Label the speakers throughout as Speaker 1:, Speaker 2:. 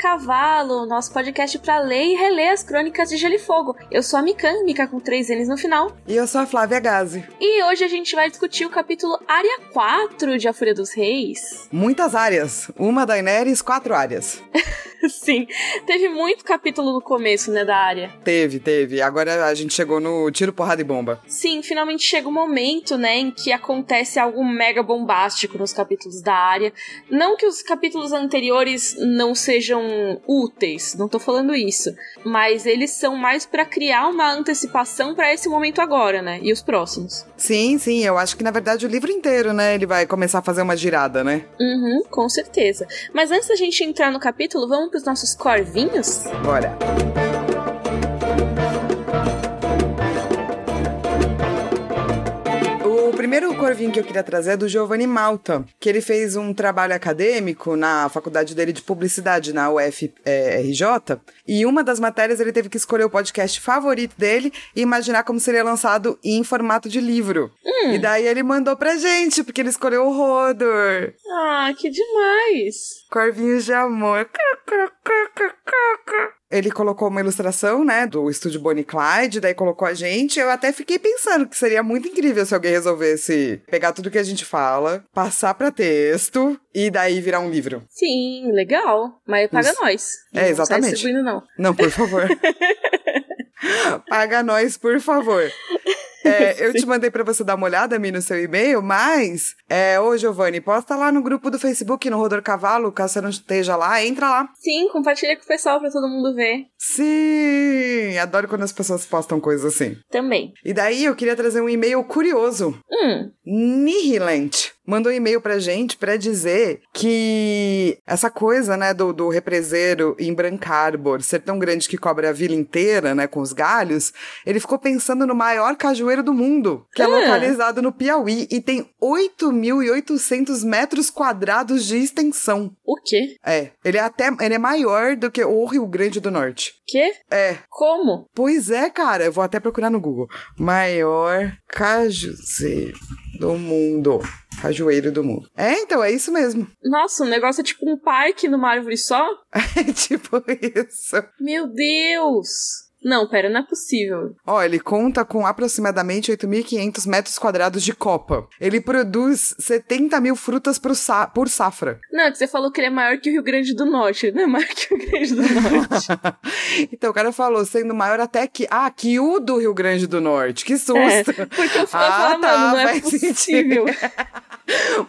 Speaker 1: Cavalo, nosso podcast para ler e reler as crônicas de Gelo e Fogo. Eu sou a Mikan, Mika com três N's no final.
Speaker 2: E eu sou a Flávia Gazi.
Speaker 1: E hoje a gente vai discutir o capítulo Área 4 de A Fúria dos Reis.
Speaker 2: Muitas áreas. Uma Daenerys, quatro áreas.
Speaker 1: Sim, teve muito capítulo no começo, né, da área.
Speaker 2: Teve, teve. Agora a gente chegou no tiro, porrada e bomba.
Speaker 1: Sim, finalmente chega o um momento, né, em que acontece algo mega bombástico nos capítulos da área. Não que os capítulos anteriores não sejam úteis, não tô falando isso, mas eles são mais para criar uma antecipação para esse momento agora, né, e os próximos.
Speaker 2: Sim, sim, eu acho que na verdade o livro inteiro, né, ele vai começar a fazer uma girada, né?
Speaker 1: Uhum, com certeza. Mas antes da gente entrar no capítulo, vamos pros nossos corvinhos?
Speaker 2: Bora! Primeiro corvinho que eu queria trazer é do Giovanni Malta, que ele fez um trabalho acadêmico na faculdade dele de publicidade, na UFRJ, e uma das matérias ele teve que escolher o podcast favorito dele e imaginar como seria lançado em formato de livro. Hum. E daí ele mandou pra gente, porque ele escolheu o Rodor.
Speaker 1: Ah, que demais!
Speaker 2: Corvinhos de amor. Ele colocou uma ilustração, né, do estúdio Bonnie Clyde, daí colocou a gente. Eu até fiquei pensando que seria muito incrível se alguém resolvesse pegar tudo que a gente fala, passar para texto e daí virar um livro.
Speaker 1: Sim, legal. Mas paga Isso. nós.
Speaker 2: É, exatamente.
Speaker 1: Não, não.
Speaker 2: não, por favor. paga nós, por favor. É, eu te mandei para você dar uma olhada, Mi, no seu e-mail, mas, é, ô Giovanni, posta lá no grupo do Facebook, no Rodor Cavalo, caso você não esteja lá, entra lá.
Speaker 1: Sim, compartilha com o pessoal pra todo mundo ver.
Speaker 2: Sim, adoro quando as pessoas postam coisas assim.
Speaker 1: Também.
Speaker 2: E daí eu queria trazer um e-mail curioso.
Speaker 1: Hum.
Speaker 2: Nihilante mandou um e-mail pra gente pra dizer que essa coisa, né, do, do represeiro em Brancarbor ser tão grande que cobre a vila inteira, né, com os galhos, ele ficou pensando no maior cajueiro do mundo, que é, é localizado no Piauí e tem 8.800 metros quadrados de extensão.
Speaker 1: O quê?
Speaker 2: É, ele é até, ele é maior do que o Rio Grande do Norte.
Speaker 1: Quê?
Speaker 2: É.
Speaker 1: Como?
Speaker 2: Pois é, cara, eu vou até procurar no Google. Maior cajuzeiro do mundo. Cajueiro do mundo. É, então, é isso mesmo.
Speaker 1: Nossa, o negócio é tipo um parque numa árvore só?
Speaker 2: É tipo isso.
Speaker 1: Meu Deus! Não, pera, não é possível.
Speaker 2: Ó, ele conta com aproximadamente 8.500 metros quadrados de copa. Ele produz 70 mil frutas por, sa por safra.
Speaker 1: Não, é que você falou que ele é maior que o Rio Grande do Norte. Ele não é maior que o Rio Grande do Norte.
Speaker 2: então, o cara falou, sendo maior até que... Ah, que o do Rio Grande do Norte. Que susto. É,
Speaker 1: porque eu falo, ah, tá, mano, não é possível.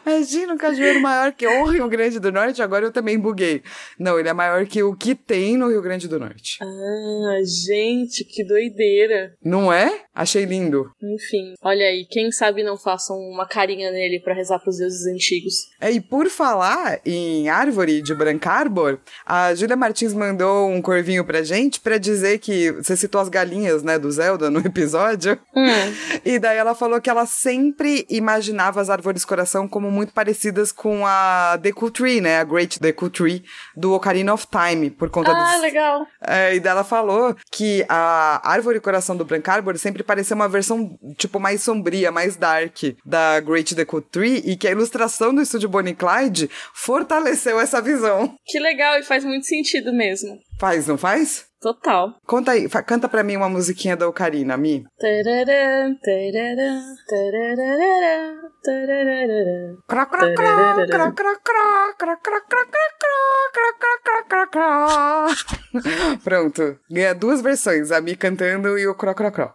Speaker 2: Imagina um cajueiro maior que o Rio Grande do Norte, agora eu também buguei. Não, ele é maior que o que tem no Rio Grande do Norte.
Speaker 1: Ah, gente. Que doideira.
Speaker 2: Não é? Achei lindo.
Speaker 1: Enfim, olha aí, quem sabe não façam uma carinha nele para rezar pros deuses antigos.
Speaker 2: É, e por falar em árvore de Brancarbor, a Júlia Martins mandou um corvinho pra gente para dizer que você citou as galinhas, né, do Zelda no episódio.
Speaker 1: Hum.
Speaker 2: E daí ela falou que ela sempre imaginava as árvores coração como muito parecidas com a Deku Tree, né, a Great Deku Tree do Ocarina of Time, por conta
Speaker 1: Ah,
Speaker 2: dos...
Speaker 1: legal.
Speaker 2: É, e daí ela falou que a Árvore Coração do Brank Arbor sempre parecia uma versão, tipo, mais sombria, mais dark da Great Deco Tree e que a ilustração do estúdio Bonnie Clyde fortaleceu essa visão.
Speaker 1: Que legal, e faz muito sentido mesmo.
Speaker 2: Faz, não faz?
Speaker 1: Total.
Speaker 2: Conta aí, canta pra mim uma musiquinha da Ocarina, Mi. Pronto. Ganha duas versões, a Mi cantando e o cro cro cro.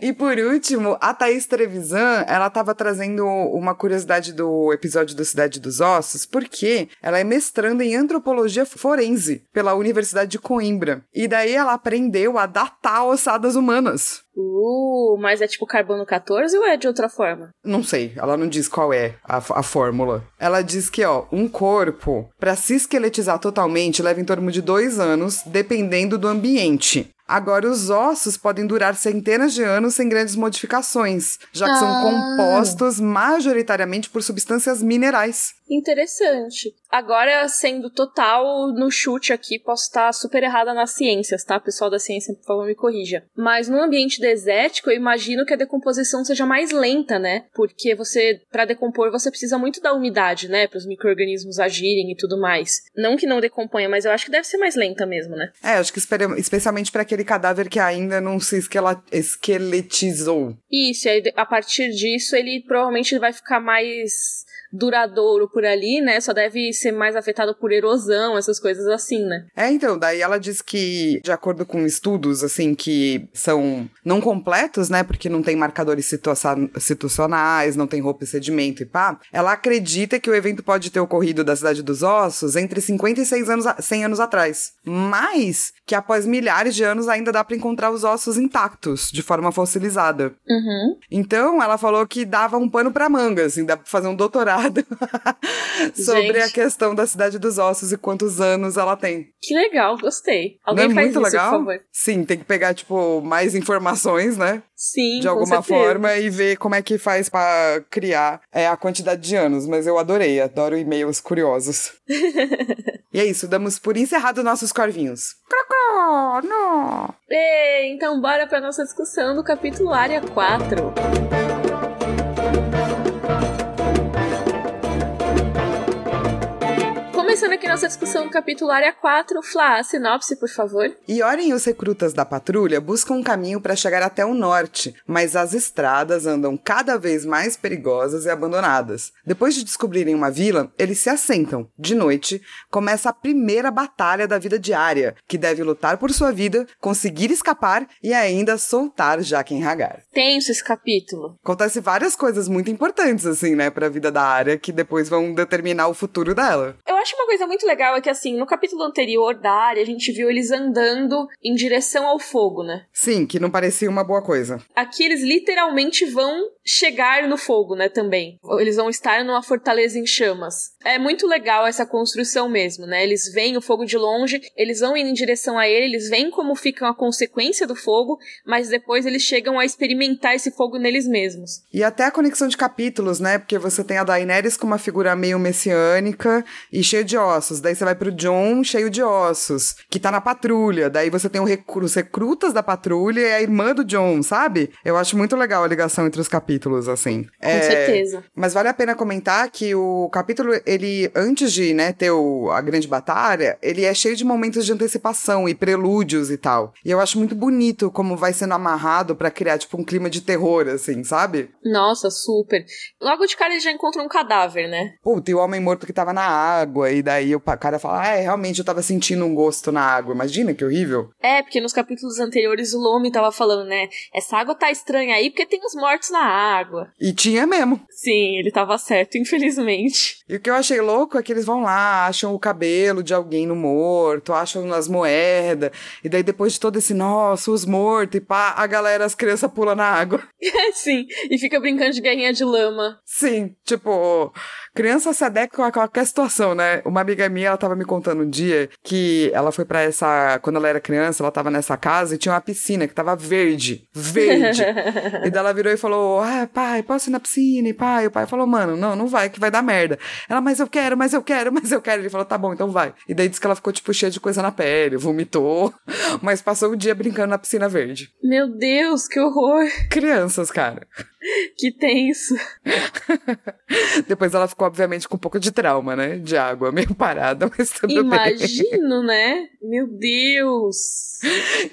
Speaker 2: e por último, a Thaís Trevisan, ela estava trazendo uma curiosidade do episódio do Cidade dos Ossos, porque ela é mestranda em antropologia forense pela Universidade de Coimbra. E daí ela aprendeu a datar ossadas humanas.
Speaker 1: Uh, mas é tipo carbono 14 ou é de outra forma?
Speaker 2: Não sei, ela não diz qual é a, a fórmula. Ela diz que, ó, um corpo, para se esqueletizar totalmente, leva em torno de dois anos, dependendo do ambiente. Agora, os ossos podem durar centenas de anos sem grandes modificações, já que ah. são compostos majoritariamente por substâncias minerais.
Speaker 1: Interessante. Agora, sendo total no chute aqui, posso estar super errada nas ciências, tá? Pessoal da ciência, por favor, me corrija. Mas no ambiente desértico, eu imagino que a decomposição seja mais lenta, né? Porque você, para decompor, você precisa muito da umidade, né? Para os micro-organismos agirem e tudo mais. Não que não decomponha, mas eu acho que deve ser mais lenta mesmo, né?
Speaker 2: É, acho que especialmente para aquele cadáver que ainda não se esqueletizou.
Speaker 1: Isso, e aí, a partir disso, ele provavelmente vai ficar mais duradouro por ali, né? Só deve ser mais afetado por erosão, essas coisas assim, né?
Speaker 2: É, então, daí ela diz que, de acordo com estudos, assim, que são não completos, né? Porque não tem marcadores situacionais, não tem roupa e sedimento e pá. Ela acredita que o evento pode ter ocorrido da Cidade dos Ossos entre 56 anos, 100 anos atrás. Mas que após milhares de anos ainda dá para encontrar os ossos intactos, de forma fossilizada.
Speaker 1: Uhum.
Speaker 2: Então, ela falou que dava um pano pra manga, assim, dá pra fazer um doutorado sobre Gente. a questão da Cidade dos Ossos e quantos anos ela tem.
Speaker 1: Que legal, gostei. Alguém
Speaker 2: Não é
Speaker 1: faz
Speaker 2: muito
Speaker 1: isso,
Speaker 2: legal?
Speaker 1: por favor.
Speaker 2: Sim, tem que pegar, tipo, mais informações, né?
Speaker 1: Sim,
Speaker 2: De alguma forma e ver como é que faz para criar é, a quantidade de anos. Mas eu adorei, adoro e-mails curiosos. e é isso, damos por encerrado nossos corvinhos. Crocó, não!
Speaker 1: Então bora pra nossa discussão do capítulo Área 4. Começando aqui nossa discussão do capítulo Área 4, Flá, a sinopse, por favor.
Speaker 2: Ioren e os recrutas da patrulha buscam um caminho para chegar até o norte, mas as estradas andam cada vez mais perigosas e abandonadas. Depois de descobrirem uma vila, eles se assentam. De noite, começa a primeira batalha da vida diária, que deve lutar por sua vida, conseguir escapar e ainda soltar Jaqen Hagar.
Speaker 1: Tenso esse capítulo.
Speaker 2: Acontece várias coisas muito importantes, assim, né, pra vida da área, que depois vão determinar o futuro dela.
Speaker 1: Eu acho uma coisa muito legal é que, assim, no capítulo anterior da área, a gente viu eles andando em direção ao fogo, né?
Speaker 2: Sim, que não parecia uma boa coisa.
Speaker 1: Aqui eles literalmente vão chegar no fogo, né, também. Eles vão estar numa fortaleza em chamas. É muito legal essa construção mesmo, né? Eles veem o fogo de longe, eles vão indo em direção a ele, eles veem como fica a consequência do fogo, mas depois eles chegam a experimentar esse fogo neles mesmos.
Speaker 2: E até a conexão de capítulos, né? Porque você tem a Daenerys com uma figura meio messiânica e cheio de ossos. Daí você vai pro John cheio de ossos, que tá na patrulha. Daí você tem os recrutas da patrulha e a irmã do John, sabe? Eu acho muito legal a ligação entre os capítulos, assim.
Speaker 1: Com é... certeza.
Speaker 2: Mas vale a pena comentar que o capítulo, ele, antes de, né, ter o, a grande batalha, ele é cheio de momentos de antecipação e prelúdios e tal. E eu acho muito bonito como vai sendo amarrado para criar, tipo, um clima de terror, assim, sabe?
Speaker 1: Nossa, super. Logo de cara ele já encontra um cadáver, né?
Speaker 2: Puta, e o homem morto que tava na água, e daí o cara fala, ah, é, realmente eu tava sentindo um gosto na água. Imagina que horrível.
Speaker 1: É, porque nos capítulos anteriores o Lome tava falando, né? Essa água tá estranha aí porque tem os mortos na água.
Speaker 2: E tinha mesmo.
Speaker 1: Sim, ele tava certo, infelizmente.
Speaker 2: E o que eu achei louco é que eles vão lá, acham o cabelo de alguém no morto, acham as moedas, e daí depois de todo esse, nossa, os mortos, e pá, a galera, as crianças pulam na água.
Speaker 1: Sim, e fica brincando de guerrinha de lama.
Speaker 2: Sim, tipo, criança se adequa a qualquer situação, né? Uma amiga minha, ela tava me contando um dia que ela foi para essa. Quando ela era criança, ela tava nessa casa e tinha uma piscina que tava verde. Verde. e daí ela virou e falou: Ah, pai, posso ir na piscina? E pai, o pai falou: Mano, não, não vai, que vai dar merda. Ela, mas eu quero, mas eu quero, mas eu quero. Ele falou: Tá bom, então vai. E daí disse que ela ficou, tipo, cheia de coisa na pele, vomitou, mas passou o dia brincando na piscina verde.
Speaker 1: Meu Deus, que horror.
Speaker 2: Crianças, cara.
Speaker 1: Que tenso.
Speaker 2: Depois ela ficou, obviamente, com um pouco de trauma, né? De água, meio parada, mas tudo
Speaker 1: Imagino,
Speaker 2: bem.
Speaker 1: Imagino, né? Meu Deus.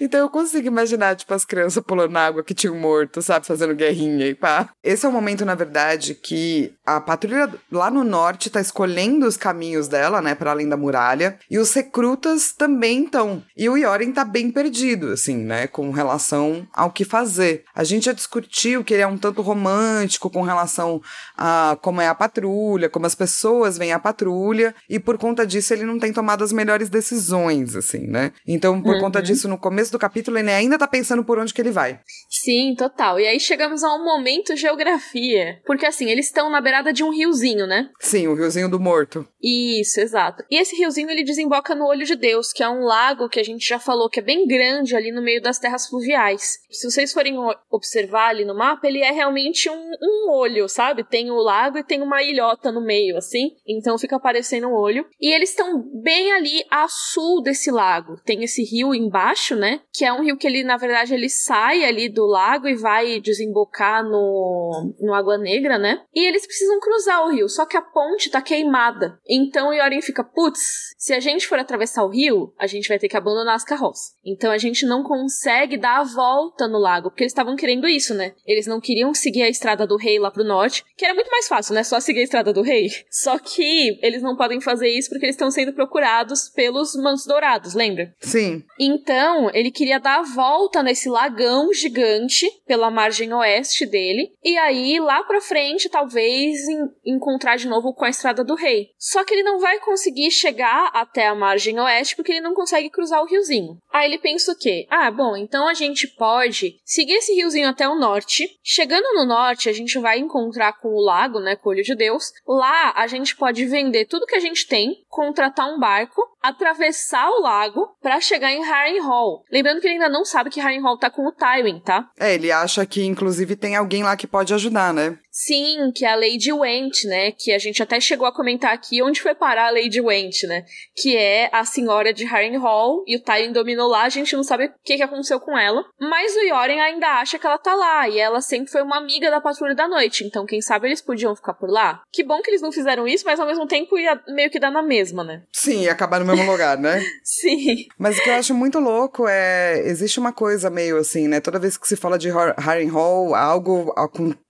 Speaker 2: Então eu consigo imaginar, tipo, as crianças pulando na água que tinham morto, sabe? Fazendo guerrinha e pá. Esse é o momento, na verdade, que a patrulha lá no norte tá escolhendo os caminhos dela, né? Para além da muralha. E os recrutas também estão. E o Yoren tá bem perdido, assim, né? Com relação ao que fazer. A gente já discutiu que ele é um tanto romântico com relação a como é a patrulha, como as pessoas veem a patrulha, e por conta disso ele não tem tomado as melhores decisões, assim, né? Então, por uhum. conta disso, no começo do capítulo, ele ainda tá pensando por onde que ele vai.
Speaker 1: Sim, total. E aí chegamos a um momento geografia. Porque assim, eles estão na beirada de um riozinho, né?
Speaker 2: Sim, o riozinho do morto.
Speaker 1: Isso, exato. E esse riozinho ele desemboca no Olho de Deus, que é um lago que a gente já falou que é bem grande ali no meio das terras fluviais. Se vocês forem observar ali no mapa, ele é realmente um, um olho, sabe? Tem o lago e tem uma ilhota no meio, assim. Então fica parecendo um olho. E eles estão bem ali a sul desse lago. Tem esse rio embaixo, né? Que é um rio que ele, na verdade, ele sai ali do lago e vai desembocar no, no Água Negra, né? E eles precisam cruzar o rio, só que a ponte tá queimada. Então o Yorin fica, putz, se a gente for atravessar o rio, a gente vai ter que abandonar as carroças. Então a gente não consegue dar a volta no lago, porque eles estavam querendo isso, né? Eles não queriam seguir a estrada do rei lá pro norte, que era muito mais fácil, né? Só seguir a estrada do rei. Só que eles não podem fazer isso porque eles estão sendo procurados pelos mantos dourados, lembra?
Speaker 2: Sim.
Speaker 1: Então, ele queria dar a volta nesse lagão gigante pela margem oeste dele, e aí lá pra frente, talvez encontrar de novo com a estrada do rei. Só que ele não vai conseguir chegar até a margem oeste porque ele não consegue cruzar o riozinho. Aí ele pensa o quê? Ah, bom, então a gente pode seguir esse riozinho até o norte. Chegando no norte, a gente vai encontrar com o lago, né, com o olho de Deus. Lá a gente pode vender tudo que a gente tem, contratar um barco, atravessar o lago para chegar em Harrenhal. Lembrando que ele ainda não sabe que Harrenhal tá com o Tywin, tá?
Speaker 2: É, ele acha que inclusive tem alguém lá que pode ajudar, né?
Speaker 1: Sim, que é a Lady Went, né? Que a gente até chegou a comentar aqui onde foi parar a Lady Went, né? Que é a senhora de Harrenhal e o Tywin dominou lá, a gente não sabe o que, que aconteceu com ela. Mas o Yoren ainda acha que ela tá lá e ela sempre foi uma amiga da Patrulha da Noite, então quem sabe eles podiam ficar por lá. Que bom que eles não fizeram isso, mas ao mesmo tempo ia meio que dar na mesma, né?
Speaker 2: Sim, ia acabar no mesmo lugar, né?
Speaker 1: Sim.
Speaker 2: Mas o que eu acho muito louco é. Existe uma coisa meio assim, né? Toda vez que se fala de Harrenhal, algo,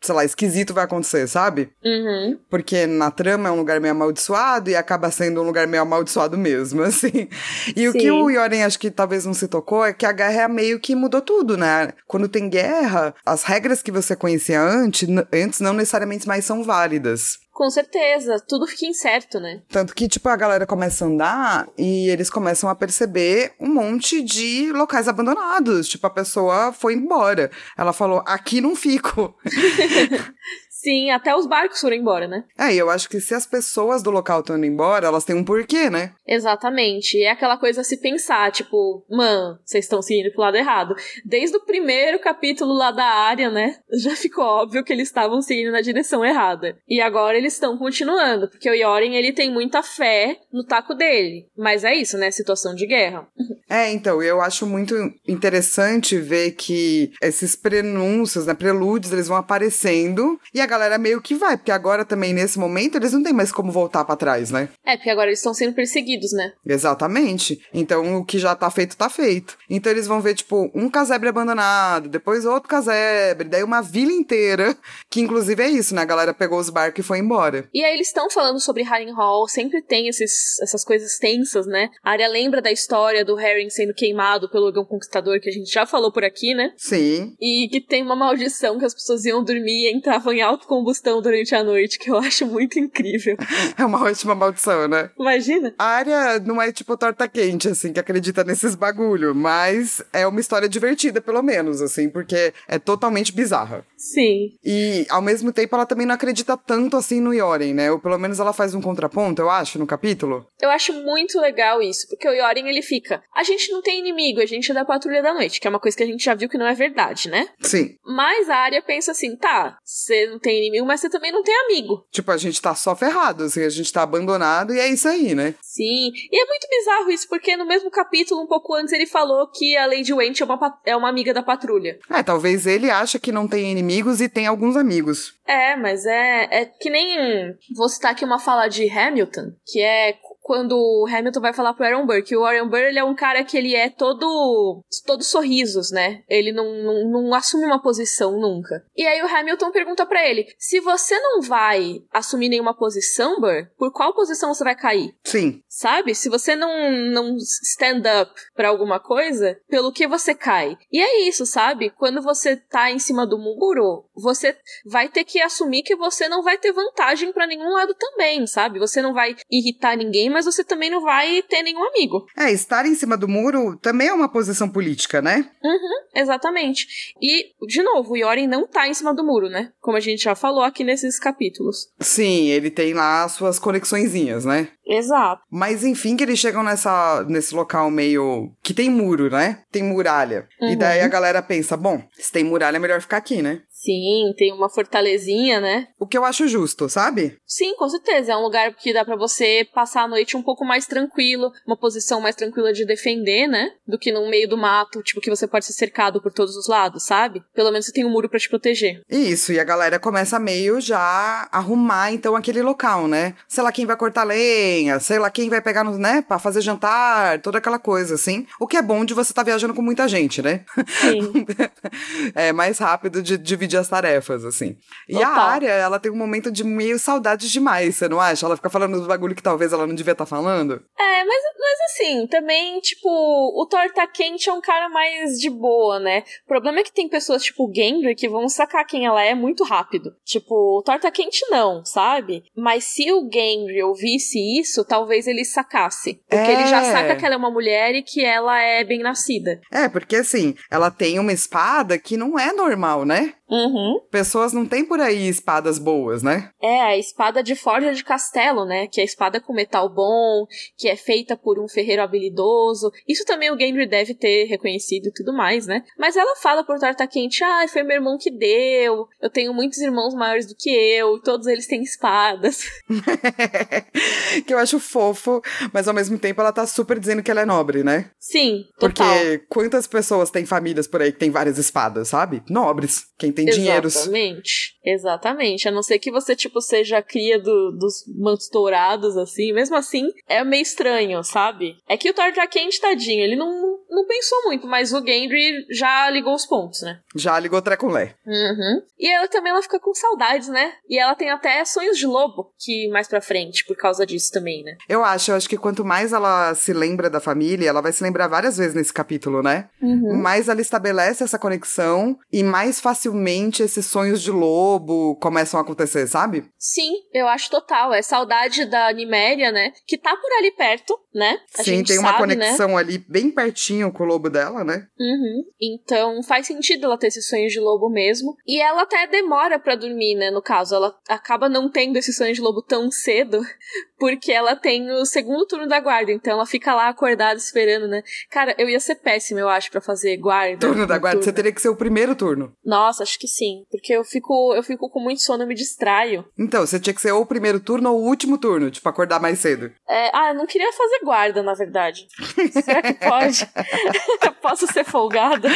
Speaker 2: sei lá, esquisito vai acontecer, sabe?
Speaker 1: Uhum.
Speaker 2: Porque na trama é um lugar meio amaldiçoado e acaba sendo um lugar meio amaldiçoado mesmo, assim. E Sim. o que o Yoren acho que talvez não se tocou é que a guerra meio que mudou tudo, né? Quando tem guerra, as regras que você conhecia antes, antes não necessariamente mais são válidas.
Speaker 1: Com certeza, tudo fica incerto, né?
Speaker 2: Tanto que, tipo, a galera começa a andar e eles começam a perceber um monte de locais abandonados. Tipo, a pessoa foi embora. Ela falou, aqui não fico.
Speaker 1: Sim, até os barcos foram embora, né?
Speaker 2: É, e eu acho que se as pessoas do local estão indo embora, elas têm um porquê, né?
Speaker 1: Exatamente. É aquela coisa a se pensar, tipo, mano, vocês estão seguindo pro lado errado. Desde o primeiro capítulo lá da área, né? Já ficou óbvio que eles estavam seguindo na direção errada. E agora eles estão continuando, porque o Yoren, ele tem muita fé no taco dele. Mas é isso, né? Situação de guerra.
Speaker 2: É, então, eu acho muito interessante ver que esses prenúncios, né, prelúdios, eles vão aparecendo e a galera meio que vai, porque agora também, nesse momento, eles não têm mais como voltar para trás, né?
Speaker 1: É, porque agora eles estão sendo perseguidos, né?
Speaker 2: Exatamente. Então, o que já tá feito, tá feito. Então, eles vão ver, tipo, um casebre abandonado, depois outro casebre, daí uma vila inteira, que inclusive é isso, né? A galera pegou os barcos e foi embora.
Speaker 1: E aí eles estão falando sobre Harrenhal, sempre tem esses, essas coisas tensas, né? A área lembra da história do Harry sendo queimado pelo Ogão Conquistador, que a gente já falou por aqui, né?
Speaker 2: Sim.
Speaker 1: E que tem uma maldição que as pessoas iam dormir e entravam em autocombustão durante a noite, que eu acho muito incrível.
Speaker 2: É uma ótima maldição, né?
Speaker 1: Imagina.
Speaker 2: A área não é tipo torta quente, assim, que acredita nesses bagulho, mas é uma história divertida, pelo menos, assim, porque é totalmente bizarra.
Speaker 1: Sim.
Speaker 2: E, ao mesmo tempo, ela também não acredita tanto assim no Yoren, né? Ou pelo menos ela faz um contraponto, eu acho, no capítulo.
Speaker 1: Eu acho muito legal isso, porque o Yoren, ele fica, a gente não tem inimigo, a gente é da Patrulha da Noite, que é uma coisa que a gente já viu que não é verdade, né?
Speaker 2: Sim.
Speaker 1: Mas a área pensa assim, tá, você não tem inimigo, mas você também não tem amigo.
Speaker 2: Tipo, a gente tá só ferrado, assim, a gente tá abandonado e é isso aí, né?
Speaker 1: Sim. E é muito bizarro isso, porque no mesmo capítulo, um pouco antes, ele falou que a Lady Went é uma, é uma amiga da patrulha.
Speaker 2: É, talvez ele acha que não tem inimigos e tem alguns amigos.
Speaker 1: É, mas é, é que nem. Vou citar aqui uma fala de Hamilton, que é quando o Hamilton vai falar pro Aaron Burr, que o Aaron Burr ele é um cara que ele é todo todo sorrisos, né? Ele não, não, não assume uma posição nunca. E aí o Hamilton pergunta para ele: se você não vai assumir nenhuma posição, Burr, por qual posição você vai cair?
Speaker 2: Sim.
Speaker 1: Sabe? Se você não, não stand up para alguma coisa, pelo que você cai? E é isso, sabe? Quando você tá em cima do muro, você vai ter que assumir que você não vai ter vantagem para nenhum lado também, sabe? Você não vai irritar ninguém, mas você também não vai ter nenhum amigo.
Speaker 2: É, estar em cima do muro também é uma posição política, né?
Speaker 1: Uhum, exatamente. E, de novo, o Yoren não tá em cima do muro, né? Como a gente já falou aqui nesses capítulos.
Speaker 2: Sim, ele tem lá as suas conexõezinhas, né?
Speaker 1: Exato.
Speaker 2: Mas enfim, que eles chegam nessa, nesse local meio. que tem muro, né? Tem muralha. Uhum. E daí a galera pensa: bom, se tem muralha, é melhor ficar aqui, né?
Speaker 1: Sim, tem uma fortalezinha, né?
Speaker 2: O que eu acho justo, sabe?
Speaker 1: Sim, com certeza. É um lugar que dá para você passar a noite um pouco mais tranquilo, uma posição mais tranquila de defender, né? Do que no meio do mato, tipo, que você pode ser cercado por todos os lados, sabe? Pelo menos você tem um muro para te proteger.
Speaker 2: Isso, e a galera começa meio já arrumar, então, aquele local, né? Sei lá quem vai cortar lenha, sei lá quem vai pegar, no, né? Pra fazer jantar, toda aquela coisa, assim. O que é bom de você estar tá viajando com muita gente, né?
Speaker 1: Sim.
Speaker 2: é mais rápido de dividir as tarefas, assim. E a área, ela tem um momento de meio saudade demais, você não acha? Ela fica falando dos bagulho que talvez ela não devia estar tá falando.
Speaker 1: É, mas, mas assim, também, tipo, o Thor tá quente é um cara mais de boa, né? O problema é que tem pessoas tipo o Gendry que vão sacar quem ela é muito rápido. Tipo, o Thor tá quente não, sabe? Mas se o Gendry ouvisse isso, talvez ele sacasse. Porque é... ele já é. saca que ela é uma mulher e que ela é bem nascida.
Speaker 2: É, porque assim, ela tem uma espada que não é normal, né?
Speaker 1: Uhum.
Speaker 2: Pessoas não têm por aí espadas boas, né?
Speaker 1: É, a espada de forja de castelo, né? Que é a espada com metal bom, que é feita por um ferreiro habilidoso. Isso também o Gendry deve ter reconhecido e tudo mais, né? Mas ela fala por Torta Quente, ah, foi meu irmão que deu, eu tenho muitos irmãos maiores do que eu, todos eles têm espadas.
Speaker 2: que eu acho fofo, mas ao mesmo tempo ela tá super dizendo que ela é nobre, né?
Speaker 1: Sim,
Speaker 2: total. Porque quantas pessoas têm famílias por aí que têm várias espadas, sabe? Nobres. Quem tem dinheiro.
Speaker 1: Exatamente. Exatamente. A não ser que você, tipo, seja cria do, dos mantos dourados, assim. Mesmo assim, é meio estranho, sabe? É que o Thor quente, tadinho, ele não, não pensou muito, mas o Gendry já ligou os pontos, né?
Speaker 2: Já ligou treculé.
Speaker 1: Uhum. E ela também, ela fica com saudades, né? E ela tem até sonhos de lobo, que mais pra frente, por causa disso também, né?
Speaker 2: Eu acho, eu acho que quanto mais ela se lembra da família, ela vai se lembrar várias vezes nesse capítulo, né?
Speaker 1: Uhum.
Speaker 2: Mais ela estabelece essa conexão e mais facilmente esses sonhos de lobo começam a acontecer, sabe?
Speaker 1: Sim, eu acho total. É saudade da Niméria, né? Que tá por ali perto, né?
Speaker 2: A Sim, tem uma sabe, né? conexão né? ali bem pertinho com o lobo dela, né?
Speaker 1: Uhum. Então faz sentido ela ter esses sonhos de lobo mesmo. E ela até demora para dormir, né? No caso, ela acaba não tendo esses sonhos de lobo tão cedo, porque ela tem o segundo turno da guarda. Então ela fica lá acordada esperando, né? Cara, eu ia ser péssima, eu acho, para fazer guarda.
Speaker 2: Turno da guarda, turno. você teria que ser o primeiro turno.
Speaker 1: Nossa, acho que sim. Porque eu fico, eu fico com muito sono, eu me distraio.
Speaker 2: Então, você tinha que ser ou o primeiro turno ou o último turno, tipo, acordar mais cedo.
Speaker 1: É, ah, eu não queria fazer guarda, na verdade. Será que pode? eu posso ser folgada?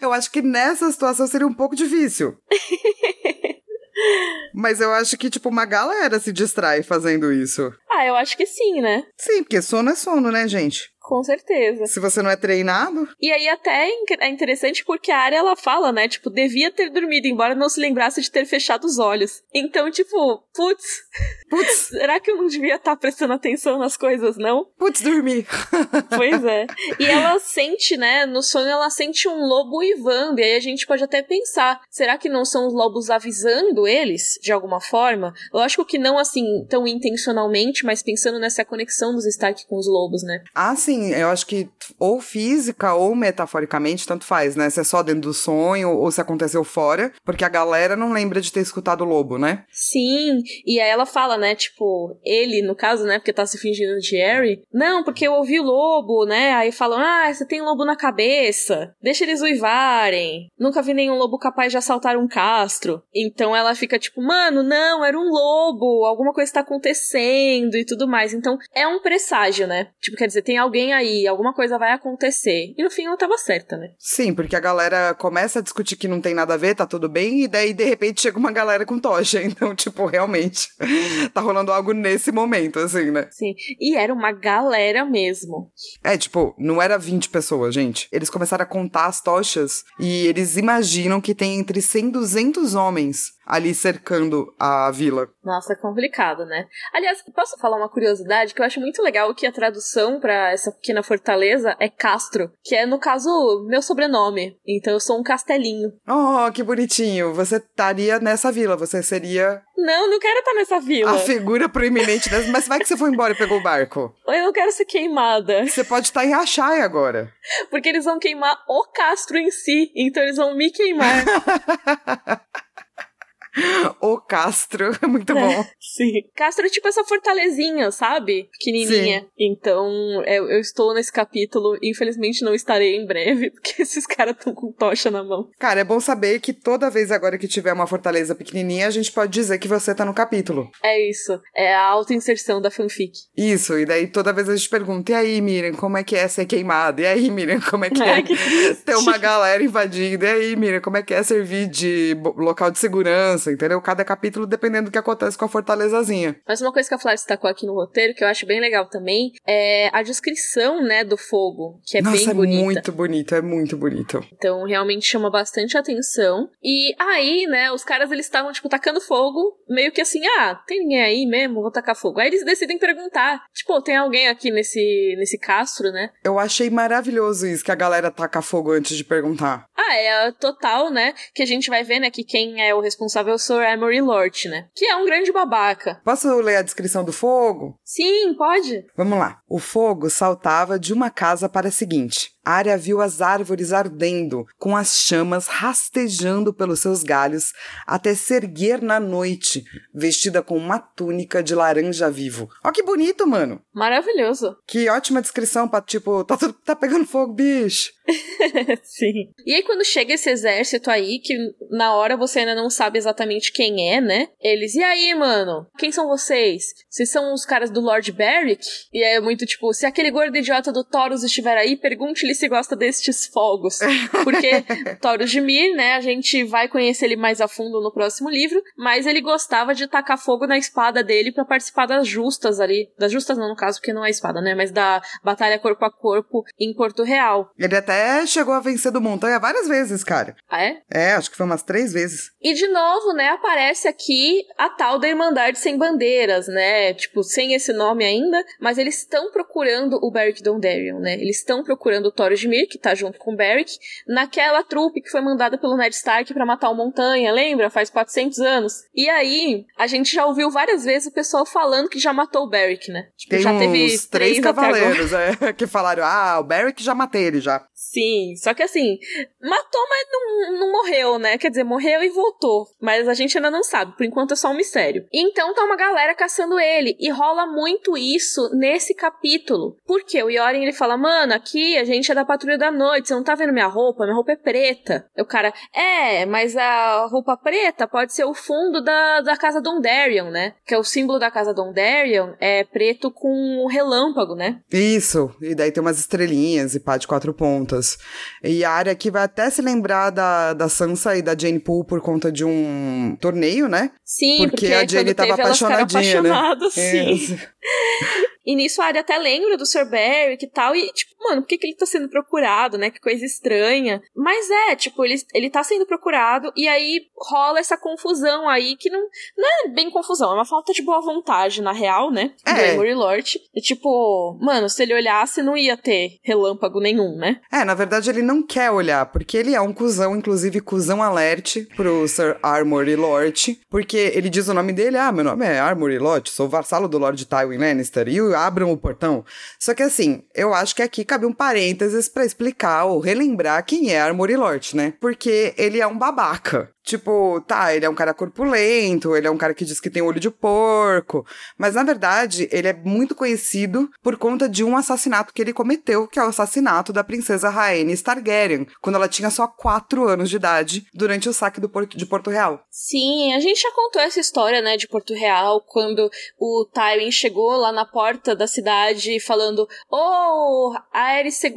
Speaker 2: Eu acho que nessa situação seria um pouco difícil. Mas eu acho que, tipo, uma galera se distrai fazendo isso.
Speaker 1: Ah, eu acho que sim, né?
Speaker 2: Sim, porque sono é sono, né, gente?
Speaker 1: Com certeza.
Speaker 2: Se você não é treinado.
Speaker 1: E aí até é interessante porque a área ela fala, né? Tipo, devia ter dormido, embora não se lembrasse de ter fechado os olhos. Então, tipo, putz.
Speaker 2: Putz.
Speaker 1: será que eu não devia estar tá prestando atenção nas coisas, não?
Speaker 2: Putz, dormi.
Speaker 1: pois é. E ela sente, né? No sonho ela sente um lobo uivando. E aí a gente pode até pensar: será que não são os lobos avisando eles de alguma forma? Lógico que não assim tão intencionalmente, mas pensando nessa conexão dos Stark com os lobos, né?
Speaker 2: Ah, sim assim, eu acho que ou física ou metaforicamente, tanto faz, né? Se é só dentro do sonho ou se aconteceu fora, porque a galera não lembra de ter escutado o lobo, né?
Speaker 1: Sim, e aí ela fala, né? Tipo, ele, no caso, né? Porque tá se fingindo de Harry. Não, porque eu ouvi o lobo, né? Aí falam, ah, você tem lobo na cabeça, deixa eles uivarem. Nunca vi nenhum lobo capaz de assaltar um castro. Então ela fica tipo, mano, não, era um lobo, alguma coisa tá acontecendo e tudo mais. Então é um presságio, né? Tipo, quer dizer, tem alguém vem aí, alguma coisa vai acontecer. E no fim ela tava certa, né?
Speaker 2: Sim, porque a galera começa a discutir que não tem nada a ver, tá tudo bem, e daí de repente chega uma galera com tocha. Então, tipo, realmente tá rolando algo nesse momento, assim, né?
Speaker 1: Sim. E era uma galera mesmo.
Speaker 2: É, tipo, não era 20 pessoas, gente. Eles começaram a contar as tochas e eles imaginam que tem entre 100 e 200 homens ali cercando a vila.
Speaker 1: Nossa, é complicado, né? Aliás, posso falar uma curiosidade que eu acho muito legal que a tradução para essa pequena fortaleza é Castro, que é, no caso, meu sobrenome. Então eu sou um castelinho.
Speaker 2: Oh, que bonitinho. Você estaria nessa vila, você seria.
Speaker 1: Não, não quero estar nessa vila.
Speaker 2: A figura proeminente dessa. Mas vai que você foi embora e pegou o barco.
Speaker 1: Eu não quero ser queimada.
Speaker 2: Você pode estar em Achai agora.
Speaker 1: Porque eles vão queimar o Castro em si, então eles vão me queimar.
Speaker 2: o Castro, é muito bom. É,
Speaker 1: sim. Castro é tipo essa fortalezinha, sabe? Pequenininha. Sim. Então, eu, eu, estou nesse capítulo. Infelizmente, não estarei em breve, porque esses caras estão com tocha na mão.
Speaker 2: Cara, é bom saber que toda vez agora que tiver uma fortaleza pequenininha, a gente pode dizer que você tá no capítulo.
Speaker 1: É isso. É a auto-inserção da fanfic.
Speaker 2: Isso, e daí toda vez a gente pergunta: e aí, Miriam, como é que é ser queimado? E aí, Miriam, como é que é, é que ter uma galera invadindo? E aí, Miriam, como é que é servir de local de segurança? Entendeu? Cada capítulo dependendo do que acontece com a fortalezazinha.
Speaker 1: Mas uma coisa que a Flávia destacou aqui no roteiro, que eu acho bem legal também, é a descrição, né, do fogo, que é
Speaker 2: Nossa,
Speaker 1: bem bonita.
Speaker 2: é muito bonito, é muito bonito.
Speaker 1: Então, realmente chama bastante atenção. E aí, né, os caras, eles estavam, tipo, tacando fogo, meio que assim, ah, tem ninguém aí mesmo? Vou tacar fogo. Aí eles decidem perguntar, tipo, tem alguém aqui nesse, nesse castro, né?
Speaker 2: Eu achei maravilhoso isso, que a galera taca fogo antes de perguntar.
Speaker 1: Ah, é total, né, que a gente vai ver, né, que quem é o responsável o Sir Emery Lort, né? Que é um grande babaca.
Speaker 2: Posso ler a descrição do fogo?
Speaker 1: Sim, pode.
Speaker 2: Vamos lá. O fogo saltava de uma casa para a seguinte. Arya viu as árvores ardendo, com as chamas rastejando pelos seus galhos, até se erguer na noite, vestida com uma túnica de laranja vivo. Ó que bonito, mano!
Speaker 1: Maravilhoso.
Speaker 2: Que ótima descrição pra, tipo, tá, tá pegando fogo, bicho.
Speaker 1: Sim. E aí quando chega esse exército aí, que na hora você ainda não sabe exatamente quem é, né? Eles, e aí, mano? Quem são vocês? Vocês são os caras do Lord Beric? E é muito tipo, se aquele gordo idiota do Taurus estiver aí, pergunte-lhe se gosta destes fogos. Porque Taurus de Mir, né, a gente vai conhecer ele mais a fundo no próximo livro, mas ele gostava de tacar fogo na espada dele para participar das justas ali. Das justas não, no caso, porque não é espada, né, mas da batalha corpo a corpo em Porto Real.
Speaker 2: Ele até chegou a vencer do Montanha várias vezes, cara.
Speaker 1: Ah, é?
Speaker 2: É, acho que foi umas três vezes.
Speaker 1: E de novo, né, aparece aqui a tal da Irmandade Sem Bandeiras, né, tipo, sem esse nome ainda, mas eles estão procurando o Beric Dondarrion, né, eles estão procurando o Thor Edmir, que tá junto com o Beric, naquela trupe que foi mandada pelo Ned Stark para matar o Montanha, lembra? Faz 400 anos. E aí, a gente já ouviu várias vezes o pessoal falando que já matou o Beric, né?
Speaker 2: Tipo, Tem já teve três, três cavaleiros é, que falaram: ah, o Beric já matei ele já.
Speaker 1: Sim, só que assim, matou, mas não, não morreu, né? Quer dizer, morreu e voltou. Mas a gente ainda não sabe, por enquanto é só um mistério. Então tá uma galera caçando ele, e rola muito isso nesse capítulo. Porque o Yoren ele fala: mano, aqui a gente é da patrulha da noite, você não tá vendo minha roupa? Minha roupa é preta. O cara, é, mas a roupa preta pode ser o fundo da, da casa Dondarion, né? Que é o símbolo da casa Dondarion, é preto com relâmpago, né?
Speaker 2: Isso, e daí tem umas estrelinhas e pá de quatro pontas. E a área aqui vai até se lembrar da, da Sansa e da Jane Poole por conta de um torneio, né?
Speaker 1: Sim,
Speaker 2: porque, porque a Jane tava apaixonadinha, né?
Speaker 1: Sim. E nisso a área até lembra do Sir Beric e tal. E, tipo, mano, por que, que ele tá sendo procurado, né? Que coisa estranha. Mas é, tipo, ele, ele tá sendo procurado e aí rola essa confusão aí que não, não é bem confusão, é uma falta de boa vontade, na real, né? É. Do Emory Lord. E, tipo, mano, se ele olhasse, não ia ter relâmpago nenhum, né?
Speaker 2: É, na verdade ele não quer olhar, porque ele é um cuzão, inclusive cuzão alerte pro Sir Armory Lord, porque ele diz o nome dele, ah, meu nome é Armory Lord, sou vassalo do Lord Tywin Lannister, e o abram o portão. Só que assim, eu acho que aqui cabe um parênteses para explicar ou relembrar quem é Armory Lord, né? Porque ele é um babaca. Tipo, tá, ele é um cara corpulento, ele é um cara que diz que tem olho de porco, mas na verdade ele é muito conhecido por conta de um assassinato que ele cometeu, que é o assassinato da princesa Rhaenys Targaryen, quando ela tinha só 4 anos de idade, durante o saque do Porto, de Porto Real.
Speaker 1: Sim, a gente já contou essa história, né, de Porto Real, quando o Tywin chegou lá na porta da cidade falando: Oh, Aerys II,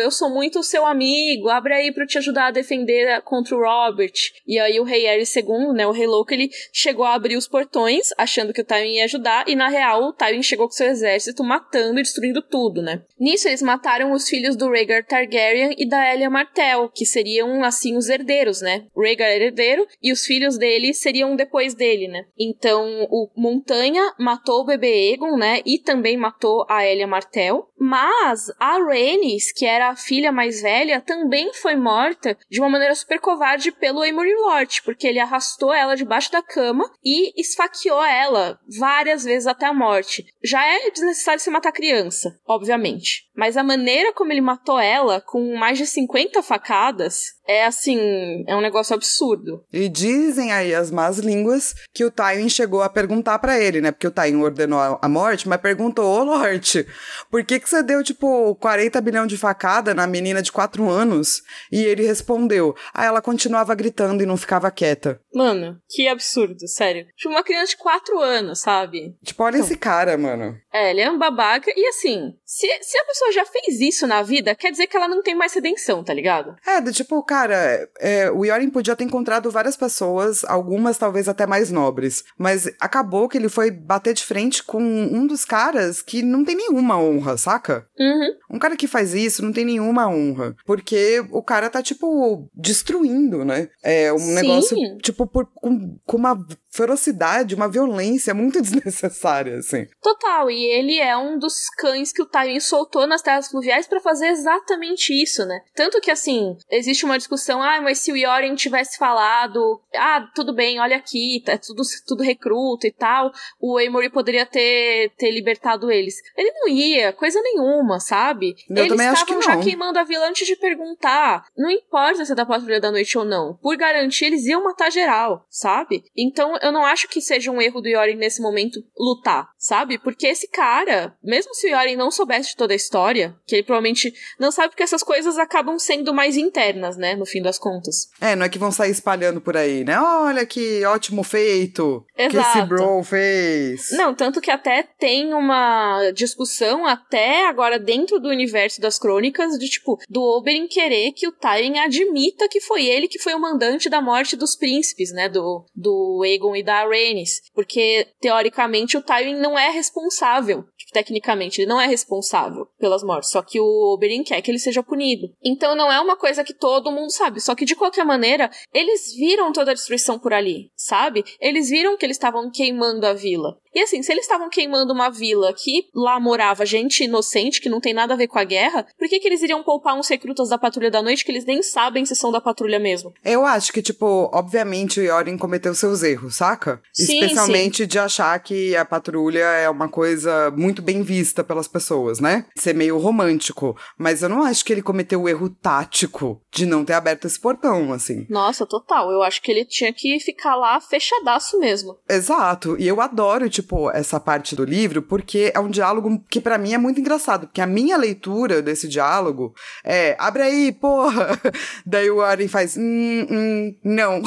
Speaker 1: eu sou muito seu amigo, abre aí pra eu te ajudar a defender contra o Robert. E E aí o rei Aerys II, né, o rei louco, ele chegou a abrir os portões, achando que o Tywin ia ajudar, e na real o Tywin chegou com seu exército matando e destruindo tudo, né. Nisso eles mataram os filhos do Rhaegar Targaryen e da Elia Martell, que seriam, assim, os herdeiros, né. Rhaegar era herdeiro e os filhos dele seriam depois dele, né. Então o Montanha matou o bebê Egon, né, e também matou a Elia Martell, mas a Rhaenys, que era a filha mais velha, também foi morta de uma maneira super covarde pelo Amory Lord, porque ele arrastou ela debaixo da cama e esfaqueou ela várias vezes até a morte. Já é desnecessário se matar criança, obviamente. Mas a maneira como ele matou ela, com mais de 50 facadas, é assim, é um negócio absurdo.
Speaker 2: E dizem aí as más línguas que o Tywin chegou a perguntar para ele, né? Porque o Tywin ordenou a morte, mas perguntou, ô Lorde, por que que você deu, tipo, 40 bilhões de facada na menina de 4 anos? E ele respondeu, ah, ela continuava gritando e não ficava quieta.
Speaker 1: Mano, que absurdo, sério. Tipo, uma criança de 4 anos, sabe?
Speaker 2: Tipo, olha então, esse cara, mano.
Speaker 1: É, ele é um babaca. E assim, se, se a pessoa já fez isso na vida, quer dizer que ela não tem mais redenção, tá ligado?
Speaker 2: É, do tipo, cara, cara, é, o Yorin podia ter encontrado várias pessoas, algumas talvez até mais nobres, mas acabou que ele foi bater de frente com um dos caras que não tem nenhuma honra, saca?
Speaker 1: Uhum.
Speaker 2: Um cara que faz isso não tem nenhuma honra, porque o cara tá, tipo, destruindo, né? É um Sim. negócio, tipo, por, com, com uma ferocidade, uma violência muito desnecessária, assim.
Speaker 1: Total, e ele é um dos cães que o Tywin soltou nas terras fluviais para fazer exatamente isso, né? Tanto que, assim, existe uma discussão, ah, mas se o Yoren tivesse falado, ah, tudo bem, olha aqui, é tudo, tudo recruta e tal, o Amory poderia ter, ter libertado eles. Ele não ia, coisa nenhuma, sabe?
Speaker 2: Eu
Speaker 1: eles
Speaker 2: estavam
Speaker 1: já queimando a vila antes de perguntar. Não importa se é da Patrulha da Noite ou não. Por garantir, eles iam matar geral, sabe? Então, eu não acho que seja um erro do Yoren nesse momento lutar, sabe? Porque esse cara, mesmo se o Yoren não soubesse de toda a história, que ele provavelmente não sabe porque essas coisas acabam sendo mais internas, né? No fim das contas.
Speaker 2: É, não é que vão sair espalhando por aí, né? Olha que ótimo feito Exato. que esse bro fez.
Speaker 1: Não, tanto que até tem uma discussão até agora dentro do universo das crônicas de tipo, do Oberyn querer que o Tywin admita que foi ele que foi o mandante da morte dos príncipes, né? Do, do Aegon e da Rhaenys. Porque, teoricamente, o Tywin não é responsável. Tipo, tecnicamente, ele não é responsável pelas mortes. Só que o Oberyn quer que ele seja punido. Então não é uma coisa que todo mundo sabe. Só que de qualquer maneira, eles viram toda a destruição por ali, sabe? Eles viram que eles estavam queimando a vila. E assim, se eles estavam queimando uma vila que lá morava gente inocente, que não tem nada a ver com a guerra, por que, que eles iriam poupar uns recrutas da Patrulha da Noite que eles nem sabem se são da Patrulha mesmo?
Speaker 2: Eu acho que, tipo, obviamente o Yorin cometeu seus erros, saca?
Speaker 1: Sim,
Speaker 2: Especialmente
Speaker 1: sim.
Speaker 2: de achar que a patrulha é uma coisa muito bem vista pelas pessoas, né? Ser meio romântico. Mas eu não acho que ele cometeu o erro tático de não ter aberto esse portão, assim.
Speaker 1: Nossa, total. Eu acho que ele tinha que ficar lá fechadaço mesmo.
Speaker 2: Exato. E eu adoro, tipo, essa parte do livro, porque é um diálogo que para mim é muito engraçado, porque a minha leitura desse diálogo é, abre aí, porra! Daí o Aren faz, hum, hum, não.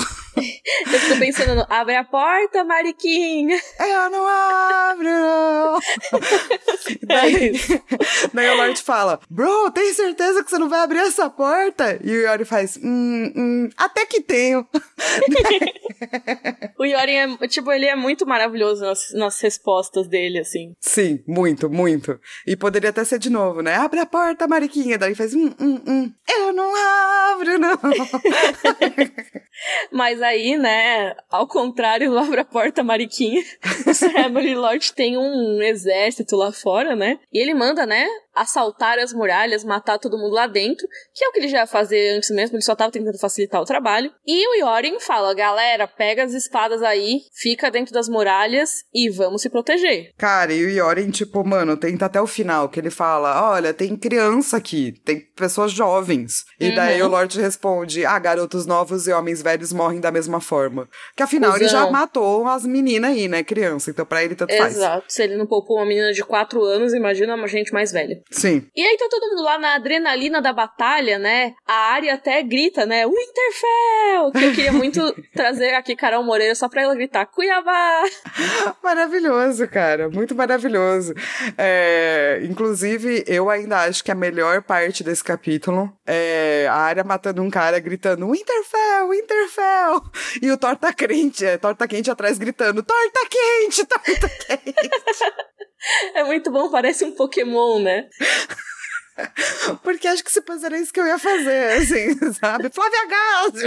Speaker 1: Eu fico pensando abre a porta, Mariquinha!
Speaker 2: Eu não abro, não! daí, daí o Lorde fala, bro, tem certeza que você não vai abrir essa porta? E o Yori faz, hum, hum, até que tenho.
Speaker 1: o Yori é, tipo, ele é muito maravilhoso nas, nas respostas dele, assim.
Speaker 2: Sim, muito, muito. E poderia até ser de novo, né? Abre a porta, Mariquinha. Daí faz hum, hum, hum. Eu não abro, não.
Speaker 1: Mas aí, né, ao contrário, abre a porta, Mariquinha. O Family Lord tem um exército lá fora, né? E ele manda, né, assaltar as muralhas, matar todo mundo lá dentro, que é o que ele já ia fazer antes mesmo, ele só tava tentando facilitar o trabalho. E o Yorin fala: galera, pega as espadas aí, fica dentro das muralhas e vamos se proteger.
Speaker 2: Cara, e o Yorin, tipo, mano, tenta até o final, que ele fala: olha, tem criança aqui, tem pessoas jovens. E uhum. daí o Lorde responde: ah, garotos novos e homens velhos morrem da mesma forma. Que afinal Cusão. ele já matou as meninas aí, né, criança, então pra ele tanto
Speaker 1: Exato.
Speaker 2: faz.
Speaker 1: Exato, se ele não poupou uma menina de 4 anos, imagina uma gente mais velha.
Speaker 2: Sim.
Speaker 1: E aí tá todo mundo lá na adrenalina da batalha, né? A área até grita, né? Winterfell! Que eu queria muito trazer aqui Carol Moreira só pra ela gritar Cuiabá!
Speaker 2: Maravilhoso, cara. Muito maravilhoso. É, inclusive, eu ainda acho que a melhor parte desse capítulo é a área matando um cara gritando Winterfell, Winterfell! E o torta crente, é, torta quente atrás gritando: torta quente, torta quente.
Speaker 1: é muito bom, parece um Pokémon, né?
Speaker 2: Porque acho que se fosse era isso que eu ia fazer, assim, sabe? Flávia Gás!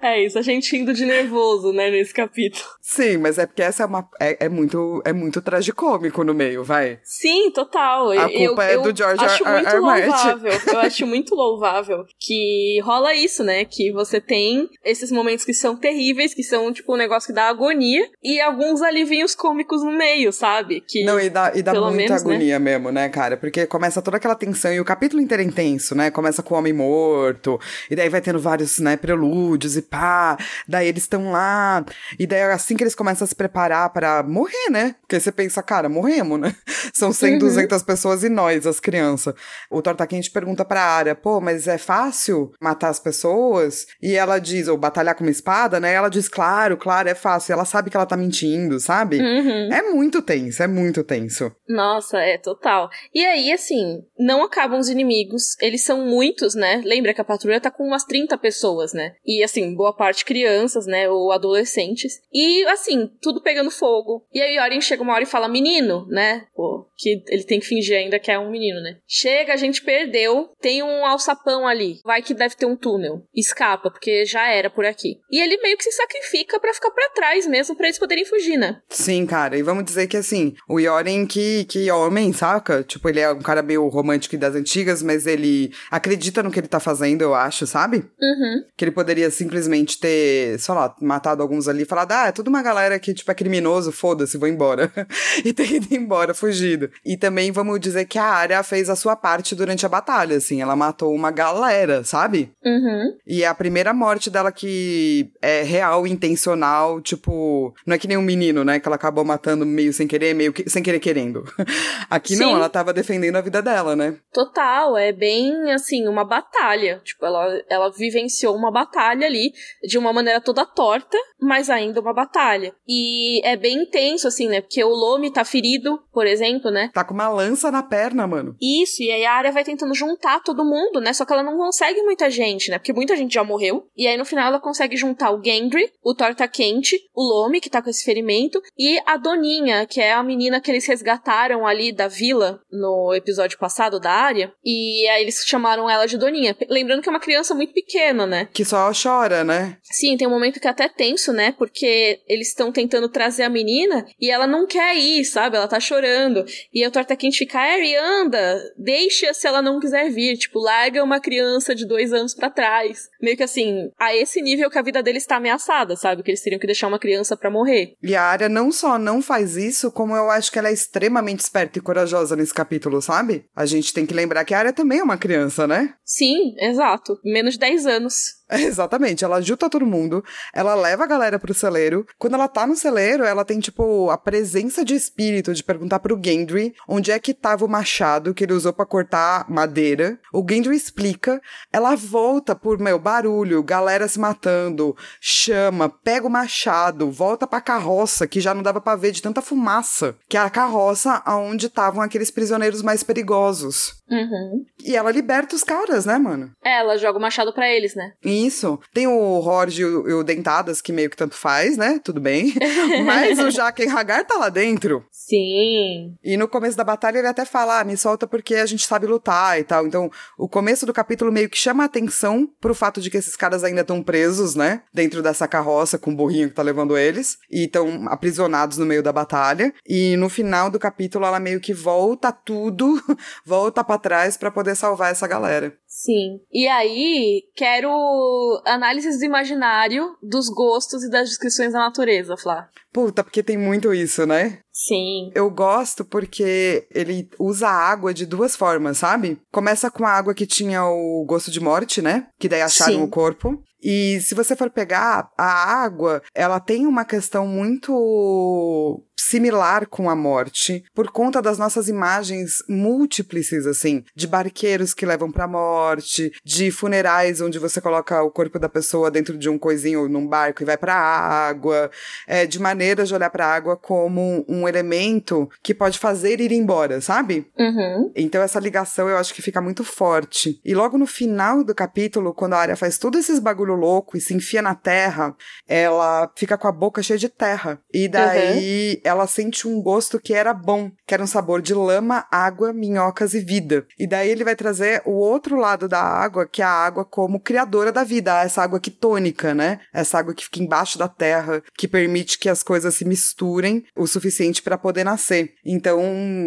Speaker 1: É isso, a gente indo de nervoso, né, nesse capítulo.
Speaker 2: Sim, mas é porque essa é uma. É, é muito, é muito tragicômico no meio, vai.
Speaker 1: Sim, total.
Speaker 2: A culpa
Speaker 1: eu,
Speaker 2: é do George
Speaker 1: acho
Speaker 2: R.
Speaker 1: muito
Speaker 2: R. Martin.
Speaker 1: louvável. Eu acho muito louvável que rola isso, né? Que você tem esses momentos que são terríveis, que são tipo um negócio que dá agonia, e alguns alivinhos cômicos no meio, sabe? Que,
Speaker 2: Não, e dá, e dá muita
Speaker 1: menos, né?
Speaker 2: agonia mesmo, né, cara? Porque começa toda aquela tensão e o capítulo inteiro é intenso, né? Começa com o homem morto, e daí vai tendo vários, né, prelúdios e pá. Daí eles estão lá, e daí assim que eles começam a se preparar para morrer, né? Porque você pensa, cara, morremos, né? São 100,
Speaker 1: Uhum.
Speaker 2: 200 pessoas e nós, as crianças. O Torta Quente pergunta pra área, pô, mas é fácil matar as pessoas? E ela diz, ou batalhar com uma espada, né? Ela diz, claro, claro, é fácil. Ela sabe que ela tá mentindo, sabe?
Speaker 1: Uhum.
Speaker 2: É muito tenso, é muito tenso.
Speaker 1: Nossa, é total. E aí, assim, não acabam os inimigos, eles são muitos, né? Lembra que a patrulha tá com umas 30 pessoas, né? E assim, boa parte crianças, né? Ou adolescentes. E assim, tudo pegando fogo. E aí, Yorin chega uma hora e fala: Menino, né? Pô, que ele tem que fingir ainda que é um menino, né? Chega, a gente perdeu, tem um alçapão ali. Vai que deve ter um túnel. Escapa, porque já era por aqui. E ele meio que se sacrifica pra ficar pra trás mesmo, pra eles poderem fugir, né?
Speaker 2: Sim, cara, e vamos dizer que assim, o Yoren que, que homem, saca? Tipo, ele é um cara meio romântico das antigas, mas ele acredita no que ele tá fazendo, eu acho, sabe?
Speaker 1: Uhum.
Speaker 2: Que ele poderia simplesmente ter, sei lá, matado alguns ali e falado, ah, é tudo uma galera que, tipo, é criminoso, foda-se, vou embora. e ter ido embora, fugido. E também vamos dizer que a Arya fez a sua parte durante a batalha, assim, ela matou uma galera, sabe?
Speaker 1: Uhum.
Speaker 2: E é a primeira morte dela que é real, intencional, tipo, não é que nem um menino, né, que ela acabou matando meio sem querer, meio que, sem querer querendo. Aqui não,
Speaker 1: Sim.
Speaker 2: ela tava defendendo a vida dela, né?
Speaker 1: Total, é bem assim, uma batalha. Tipo, ela, ela vivenciou uma batalha ali de uma maneira toda torta, mas ainda uma batalha. E é bem intenso, assim, né? Porque o Lomi tá ferido, por exemplo, né?
Speaker 2: Tá com uma lança na perna, mano.
Speaker 1: Isso, e aí a área vai tentando juntar todo mundo, né? Só que ela não consegue muita gente, né? Porque muita gente já morreu. E aí no final ela consegue juntar o Gendry, o Torta Quente, o Lomi, que tá com esse ferimento, e a Doninha, que é a menina que eles resgataram ali da vila no episódio passado da área. E aí eles chamaram ela de Doninha. Lembrando que é uma criança muito pequena, né?
Speaker 2: Que só chora, né?
Speaker 1: Sim, tem um momento que é até tenso, né? Porque eles estão tentando trazer a menina e ela não quer ir, sabe? Ela tá chorando. E o Torta Quente fica, Harry, anda, deixa se ela não quiser vir. Tipo, larga uma criança de dois anos pra trás. Meio que assim, a esse nível que a vida deles tá ameaçada, sabe? Que eles teriam que deixar uma criança pra morrer.
Speaker 2: E a Arya não só não faz isso, como eu acho que ela é extremamente esperta e corajosa nesse capítulo, sabe? A gente tem que lembrar que a Arya também é uma criança, né?
Speaker 1: Sim, exato. Menos de 10 anos.
Speaker 2: Exatamente, ela junta todo mundo, ela leva a galera pro celeiro. Quando ela tá no celeiro, ela tem, tipo, a presença de espírito de perguntar pro Gendry onde é que tava o machado que ele usou pra cortar madeira. O Gendry explica, ela volta por, meu, barulho, galera se matando, chama, pega o machado, volta pra carroça, que já não dava pra ver de tanta fumaça, que é a carroça aonde estavam aqueles prisioneiros mais perigosos.
Speaker 1: Uhum.
Speaker 2: E ela liberta os caras, né, mano?
Speaker 1: É, ela joga o machado pra eles, né?
Speaker 2: Isso. Tem o Horde e o, o Dentadas, que meio que tanto faz, né? Tudo bem. Mas o Jaqen Hagar tá lá dentro.
Speaker 1: Sim.
Speaker 2: E no começo da batalha ele até fala, ah, me solta porque a gente sabe lutar e tal. Então, o começo do capítulo meio que chama a atenção pro fato de que esses caras ainda estão presos, né? Dentro dessa carroça com o burrinho que tá levando eles. E estão aprisionados no meio da batalha. E no final do capítulo ela meio que volta tudo, volta pra trás pra poder salvar essa galera.
Speaker 1: Sim. E aí, quero análises do imaginário, dos gostos e das descrições da natureza, Flá.
Speaker 2: Puta, porque tem muito isso, né?
Speaker 1: Sim.
Speaker 2: Eu gosto porque ele usa a água de duas formas, sabe? Começa com a água que tinha o gosto de morte, né? Que daí acharam
Speaker 1: Sim.
Speaker 2: o corpo. E se você for pegar a água, ela tem uma questão muito similar com a morte por conta das nossas imagens múltiples, assim, de barqueiros que levam pra morte, de funerais onde você coloca o corpo da pessoa dentro de um coisinho num barco e vai pra água, é, de maneiras de olhar pra água como um elemento que pode fazer ir embora, sabe?
Speaker 1: Uhum.
Speaker 2: Então essa ligação eu acho que fica muito forte. E logo no final do capítulo, quando a área faz todos esses bagulho louco e se enfia na terra, ela fica com a boca cheia de terra. E daí uhum. ela sente um gosto que era bom, que era um sabor de lama, água, minhocas e vida. E daí ele vai trazer o outro lado da água, que é a água como criadora da vida, essa água quitônica, né? Essa água que fica embaixo da terra, que permite que as coisas se misturem o suficiente para poder nascer. Então,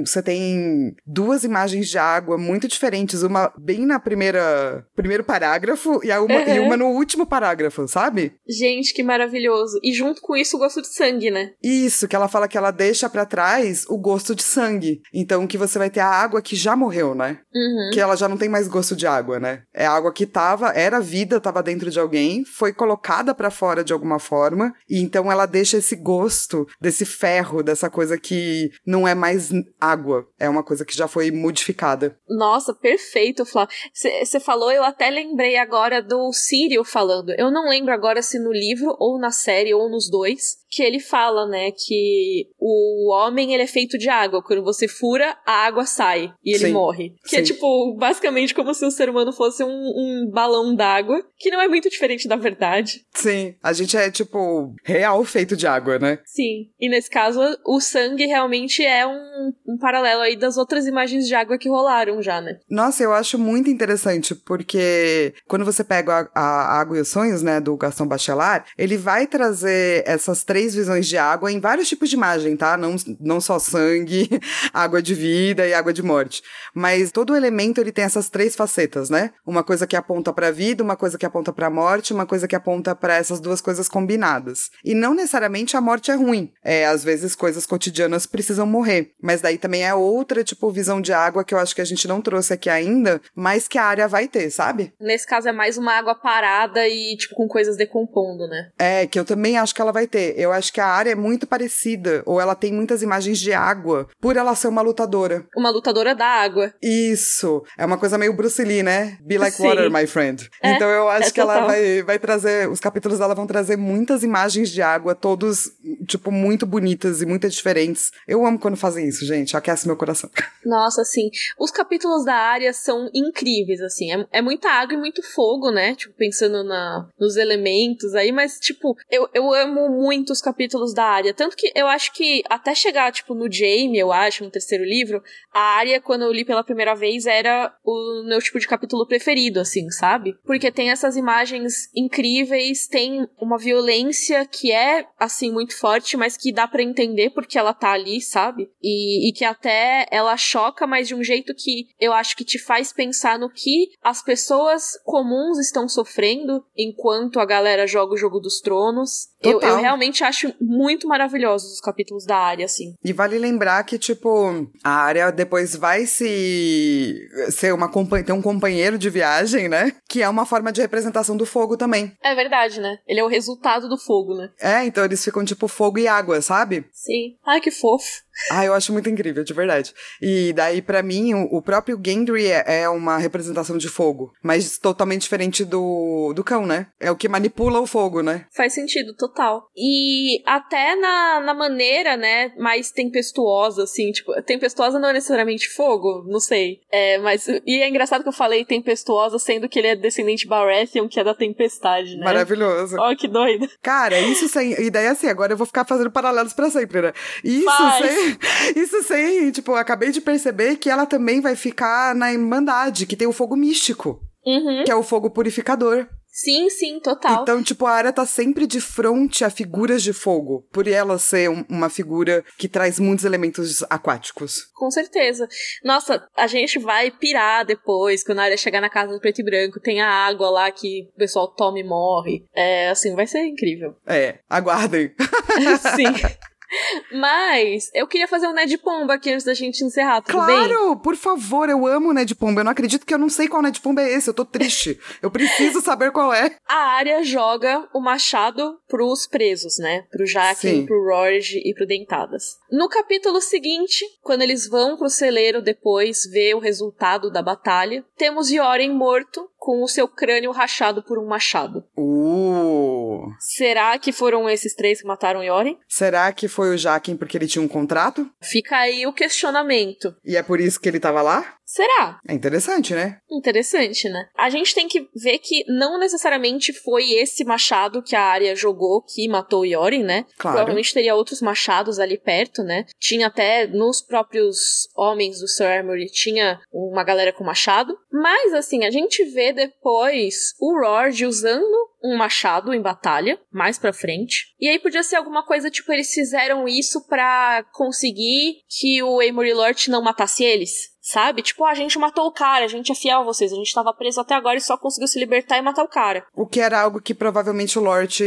Speaker 2: você tem duas imagens de água muito diferentes, uma bem na primeira primeiro parágrafo e, a uma, uhum. e uma no último parágrafo, sabe?
Speaker 1: Gente, que maravilhoso. E junto com isso o gosto de sangue, né?
Speaker 2: Isso, que ela fala que ela deixa para trás o gosto de sangue. Então que você vai ter a água que já morreu, né?
Speaker 1: Uhum.
Speaker 2: Que ela já não tem mais gosto de água, né? É água que tava, era vida, tava dentro de alguém, foi colocada para fora de alguma forma, e então ela deixa esse gosto desse ferro, dessa coisa que não é mais água, é uma coisa que já foi modificada.
Speaker 1: Nossa, perfeito, Flávio. Você falou, eu até lembrei agora do Sírio falando. Eu não lembro agora se no livro ou na série ou nos dois, que ele fala, né, que o homem ele é feito de água. Quando você fura, a água sai e ele
Speaker 2: sim,
Speaker 1: morre. Que é,
Speaker 2: sim.
Speaker 1: é tipo, basicamente como se o ser humano fosse um, um balão d'água, que não é muito diferente da verdade.
Speaker 2: Sim, a gente é tipo real feito de água, né?
Speaker 1: Sim. E nesse caso, o sangue realmente é um, um paralelo aí das outras imagens de água que rolaram já, né?
Speaker 2: Nossa, eu acho muito interessante, porque quando você pega a, a Água e os Sonhos, né, do Gaston Bachelard, ele vai trazer essas três três visões de água em vários tipos de imagem, tá? Não, não só sangue, água de vida e água de morte. Mas todo elemento ele tem essas três facetas, né? Uma coisa que aponta para a vida, uma coisa que aponta para a morte, uma coisa que aponta para essas duas coisas combinadas. E não necessariamente a morte é ruim. É, às vezes coisas cotidianas precisam morrer. Mas daí também é outra, tipo, visão de água que eu acho que a gente não trouxe aqui ainda, mas que a área vai ter, sabe?
Speaker 1: Nesse caso é mais uma água parada e, tipo, com coisas decompondo, né?
Speaker 2: É, que eu também acho que ela vai ter. Eu eu acho que a área é muito parecida, ou ela tem muitas imagens de água, por ela ser uma lutadora.
Speaker 1: Uma lutadora da água.
Speaker 2: Isso. É uma coisa meio Bruce Lee, né? Be like Sim. water, my friend. É, então eu acho é que total. ela vai, vai trazer. Os capítulos dela vão trazer muitas imagens de água, todos, tipo, muito bonitas e muito diferentes. Eu amo quando fazem isso, gente. Aquece meu coração.
Speaker 1: Nossa, sim. Os capítulos da área são incríveis, assim. É, é muita água e muito fogo, né? Tipo, pensando na, nos elementos aí, mas, tipo, eu, eu amo muito os capítulos da área. Tanto que eu acho que até chegar, tipo, no Jamie, eu acho, no terceiro livro, a área, quando eu li pela primeira vez, era o meu tipo de capítulo preferido, assim, sabe? Porque tem essas imagens incríveis, tem uma violência que é, assim, muito forte, mas que dá para entender porque ela tá ali, sabe? E, e que até ela choca, mas de um jeito que eu acho que te faz pensar no que as pessoas comuns estão sofrendo enquanto a galera joga o jogo dos tronos. Eu, eu, realmente acho muito maravilhosos os capítulos da área, assim.
Speaker 2: E vale lembrar que, tipo, a área depois vai se ser uma ter um companheiro de viagem, né? Que é uma forma de representação do fogo também.
Speaker 1: É verdade, né? Ele é o resultado do fogo, né?
Speaker 2: É, então eles ficam tipo fogo e água, sabe?
Speaker 1: Sim. Ai, que fofo.
Speaker 2: Ah, eu acho muito incrível, de verdade. E daí, para mim, o, próprio Gendry é, é, uma representação de fogo, mas totalmente diferente do, do cão, né? É o que manipula o fogo, né?
Speaker 1: Faz sentido, total. E até na, na maneira, né, mais tempestuosa, assim, tipo, tempestuosa não é necessariamente fogo, não sei. É, mas. E é engraçado que eu falei tempestuosa, sendo que ele é descendente Baratheon, que é da tempestade, né?
Speaker 2: Maravilhoso.
Speaker 1: Ó, oh, que doido.
Speaker 2: Cara, isso sem. E daí, assim, agora eu vou ficar fazendo paralelos para sempre, né? Isso
Speaker 1: Faz.
Speaker 2: sem Isso sem, tipo, acabei de perceber que ela também vai ficar na Irmandade, que tem o fogo místico.
Speaker 1: Uhum.
Speaker 2: Que é o fogo purificador.
Speaker 1: Sim, sim, total.
Speaker 2: Então, tipo, a área tá sempre de frente a figuras de fogo, por ela ser um, uma figura que traz muitos elementos aquáticos.
Speaker 1: Com certeza. Nossa, a gente vai pirar depois, quando a área chegar na casa do preto e branco, tem a água lá que o pessoal toma e morre. É, assim, vai ser incrível.
Speaker 2: É, aguardem.
Speaker 1: sim. Mas eu queria fazer um Ned Pomba aqui antes da gente encerrar, tudo
Speaker 2: claro,
Speaker 1: bem?
Speaker 2: por favor, eu amo o Ned Pomba. Eu não acredito que eu não sei qual Ned Pomba é esse. Eu tô triste. eu preciso saber qual é.
Speaker 1: A área joga o machado pros presos, né? Pro Jaquen, pro Rorge e pro Dentadas. No capítulo seguinte, quando eles vão pro celeiro depois ver o resultado da batalha, temos Yoren morto com o seu crânio rachado por um machado.
Speaker 2: Uh.
Speaker 1: Será que foram esses três que mataram Yoren?
Speaker 2: Será que foi o Jaquen porque ele tinha um contrato?
Speaker 1: Fica aí o questionamento.
Speaker 2: E é por isso que ele tava lá?
Speaker 1: Será?
Speaker 2: É interessante, né?
Speaker 1: Interessante, né? A gente tem que ver que não necessariamente foi esse machado que a área jogou que matou Yorin, né?
Speaker 2: Claro.
Speaker 1: Provavelmente teria outros machados ali perto, né? Tinha até nos próprios homens do Sir Armory, tinha uma galera com machado. Mas, assim, a gente vê depois o Rord usando um machado em batalha, mais pra frente. E aí podia ser alguma coisa tipo, eles fizeram isso para conseguir que o Amory Lort não matasse eles. Sabe? Tipo, a gente matou o cara, a gente é fiel a vocês, a gente tava preso até agora e só conseguiu se libertar e matar o cara.
Speaker 2: O que era algo que provavelmente o Lort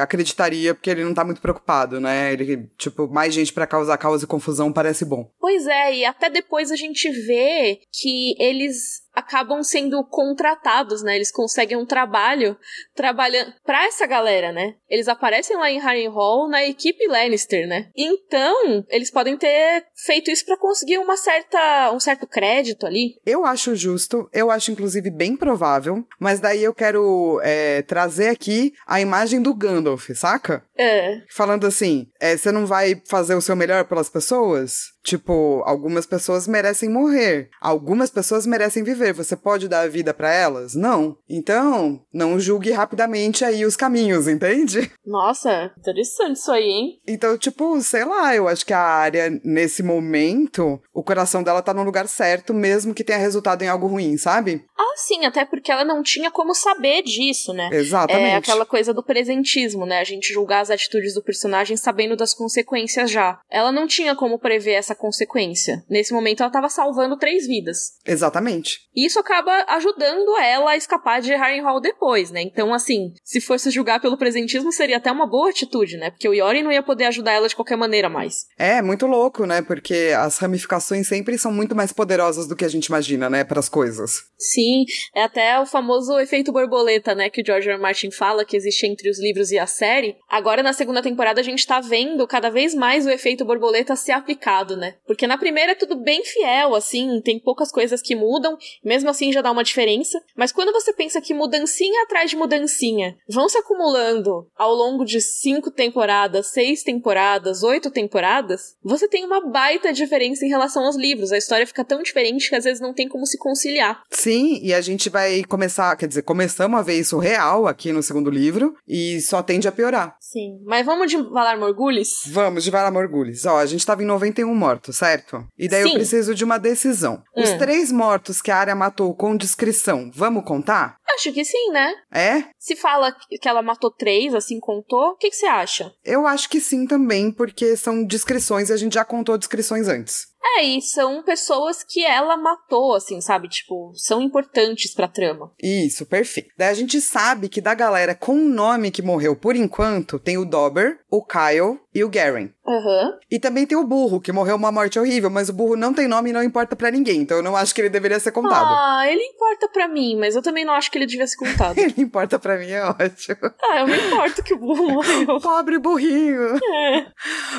Speaker 2: acreditaria, porque ele não tá muito preocupado, né? Ele, tipo, mais gente para causar caos e confusão parece bom.
Speaker 1: Pois é, e até depois a gente vê que eles acabam sendo contratados, né? Eles conseguem um trabalho trabalhando para essa galera, né? Eles aparecem lá em Harrenhal na equipe Lannister, né? Então, eles podem ter feito isso para conseguir uma certa um certo crédito ali.
Speaker 2: Eu acho justo, eu acho inclusive bem provável, mas daí eu quero é, trazer aqui a imagem do Gandalf, saca?
Speaker 1: É.
Speaker 2: Falando assim, é, você não vai fazer o seu melhor pelas pessoas? Tipo, algumas pessoas merecem morrer, algumas pessoas merecem viver. Você pode dar a vida para elas? Não. Então, não julgue rapidamente aí os caminhos, entende?
Speaker 1: Nossa, interessante isso aí, hein?
Speaker 2: Então, tipo, sei lá, eu acho que a área, nesse momento, o coração dela tá no lugar certo, mesmo que tenha resultado em algo ruim, sabe?
Speaker 1: Ah, sim, até porque ela não tinha como saber disso, né?
Speaker 2: Exatamente.
Speaker 1: É aquela coisa do presentismo, né? A gente julgar as atitudes do personagem sabendo das consequências já. Ela não tinha como prever essa consequência. Nesse momento, ela tava salvando três vidas.
Speaker 2: Exatamente.
Speaker 1: E isso acaba ajudando ela a escapar de Harrenhal depois, né? Então, assim, se fosse julgar pelo presentismo, seria até uma boa atitude, né? Porque o Yoren não ia poder ajudar ela de qualquer maneira mais.
Speaker 2: É, muito louco, né? Porque as ramificações sempre são muito mais poderosas do que a gente imagina, né? Para as coisas.
Speaker 1: Sim, é até o famoso efeito borboleta, né? Que o George R. R. Martin fala que existe entre os livros e a série. Agora, na segunda temporada, a gente tá vendo cada vez mais o efeito borboleta ser aplicado, né? Porque na primeira é tudo bem fiel, assim, tem poucas coisas que mudam, mesmo assim já dá uma diferença. Mas quando você pensa que mudancinha atrás de mudancinha vão se acumulando ao longo de cinco temporadas, seis temporadas, oito temporadas, você tem uma baita diferença em relação aos livros. A história fica tão diferente que às vezes não tem como se conciliar.
Speaker 2: Sim, e a gente vai começar, quer dizer, começamos a ver isso real aqui no segundo livro e só tende a piorar.
Speaker 1: Sim, mas vamos de Valar Morgulis?
Speaker 2: Vamos de Valar Morgulis. Ó, a gente tava em 91 mortos, certo? E daí
Speaker 1: Sim.
Speaker 2: eu preciso de uma decisão. Os
Speaker 1: Hum.
Speaker 2: três mortos que a área matou com discrição, vamos contar?
Speaker 1: Acho que sim, né?
Speaker 2: É?
Speaker 1: Se fala que ela matou três, assim contou, o que, que você acha?
Speaker 2: Eu acho que sim também, porque são descrições e a gente já contou descrições antes.
Speaker 1: É, e são pessoas que ela matou, assim, sabe? Tipo, são importantes pra trama.
Speaker 2: Isso, perfeito. Daí a gente sabe que da galera com nome que morreu por enquanto, tem o Dobber, o Kyle e o Garen.
Speaker 1: Aham.
Speaker 2: E também tem o burro, que morreu uma morte horrível, mas o burro não tem nome e não importa pra ninguém, então eu não acho que ele deveria ser contado.
Speaker 1: Ah, ele importa pra mim, mas eu também não acho que ele devia ser contado.
Speaker 2: Ele importa pra mim, é ótimo.
Speaker 1: ah, eu me importo que o burro morreu.
Speaker 2: Pobre burrinho.
Speaker 1: É.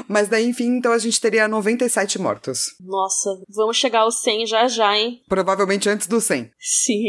Speaker 2: Mas daí, enfim, então a gente teria 97 mortos.
Speaker 1: Nossa, vamos chegar aos 100 já já, hein?
Speaker 2: Provavelmente antes do 100.
Speaker 1: Sim.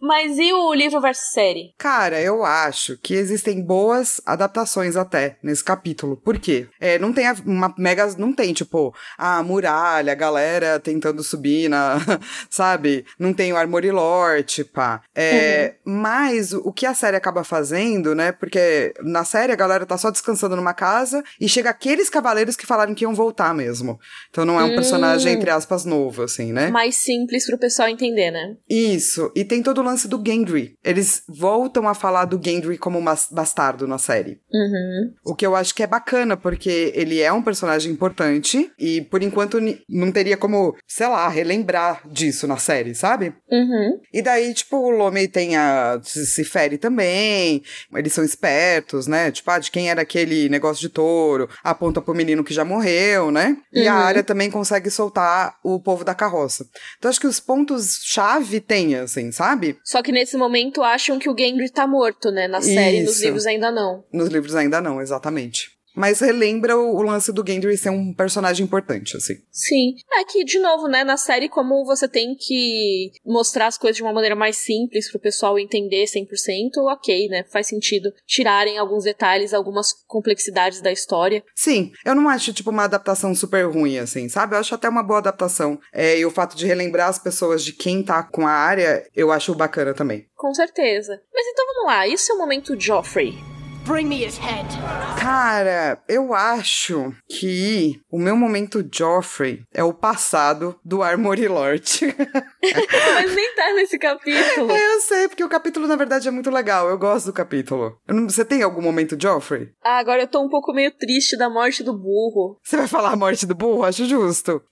Speaker 1: Mas e o livro versus série?
Speaker 2: Cara, eu acho que existem boas adaptações até nesse capítulo. Por quê? É, não tem uma mega. Não tem, tipo, a muralha, a galera tentando subir na. Sabe? Não tem o Armory Lord, pá. É, Mas o o que a série acaba fazendo, né? Porque na série a galera tá só descansando numa casa e chega aqueles cavaleiros que falaram que iam voltar mesmo. Então não é um
Speaker 1: Hum.
Speaker 2: personagem, entre aspas, novo, assim, né?
Speaker 1: Mais simples pro pessoal entender, né?
Speaker 2: Isso. E tem todo o lance do Gendry. Eles voltam a falar do Gendry como um bastardo na série.
Speaker 1: Uhum.
Speaker 2: O que eu acho que é bacana, porque ele é um personagem importante e, por enquanto, não teria como, sei lá, relembrar disso na série, sabe?
Speaker 1: Uhum.
Speaker 2: E daí, tipo, o Lome tem a. se fere também, eles são espertos, né? Tipo, ah, de quem era aquele negócio de touro, aponta pro menino que já morreu, né? E a
Speaker 1: Uhum.
Speaker 2: área também consegue soltar o povo da carroça. Então, acho que os pontos-chave tem, assim, sabe?
Speaker 1: Só que nesse momento acham que o Gendry tá morto, né? Na série, nos
Speaker 2: Isso.
Speaker 1: livros ainda não.
Speaker 2: Nos livros ainda não, exatamente. Mas relembra o, o lance do Gendry ser um personagem importante, assim.
Speaker 1: Sim. É que, de novo, né, na série, como você tem que mostrar as coisas de uma maneira mais simples pro pessoal entender 100%, ok, né? Faz sentido tirarem alguns detalhes, algumas complexidades da história.
Speaker 2: Sim, eu não acho, tipo, uma adaptação super ruim, assim, sabe? Eu acho até uma boa adaptação. É, e o fato de relembrar as pessoas de quem tá com a área, eu acho bacana também.
Speaker 1: Com certeza. Mas então vamos lá, isso é o momento Joffrey.
Speaker 3: Bring me his head.
Speaker 2: Cara, eu acho que o meu momento Joffrey é o passado do Armory Lord.
Speaker 1: Mas nem tá nesse capítulo.
Speaker 2: eu sei, porque o capítulo, na verdade, é muito legal. Eu gosto do capítulo. Eu não- Você tem algum momento Joffrey?
Speaker 1: Ah, agora eu tô um pouco meio triste da morte do burro.
Speaker 2: Você vai falar a morte do burro? Acho justo.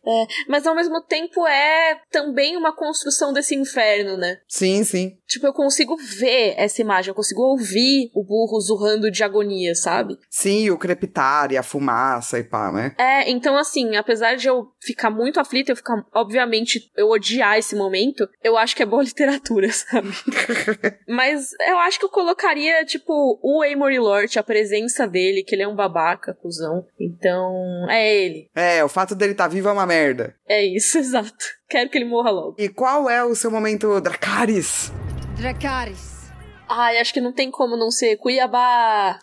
Speaker 1: Mas ao mesmo tempo é também uma construção desse inferno, né?
Speaker 2: Sim, sim.
Speaker 1: Tipo, eu consigo ver essa imagem, eu consigo ouvir o burro zurrando de agonia, sabe?
Speaker 2: Sim, o crepitar e a fumaça e pá, né?
Speaker 1: É, então assim, apesar de eu ficar muito aflita, eu ficar, obviamente, eu odiar esse momento, eu acho que é boa literatura, sabe? Mas eu acho que eu colocaria, tipo, o Amory Lord, a presença dele, que ele é um babaca, cuzão. Então, é ele.
Speaker 2: É, o fato dele estar vivo é uma merda.
Speaker 1: É isso, exato. Quero que ele morra logo.
Speaker 2: E qual é o seu momento Dracarys?
Speaker 3: Dracarys.
Speaker 1: Ai, acho que não tem como não ser Cuiabá.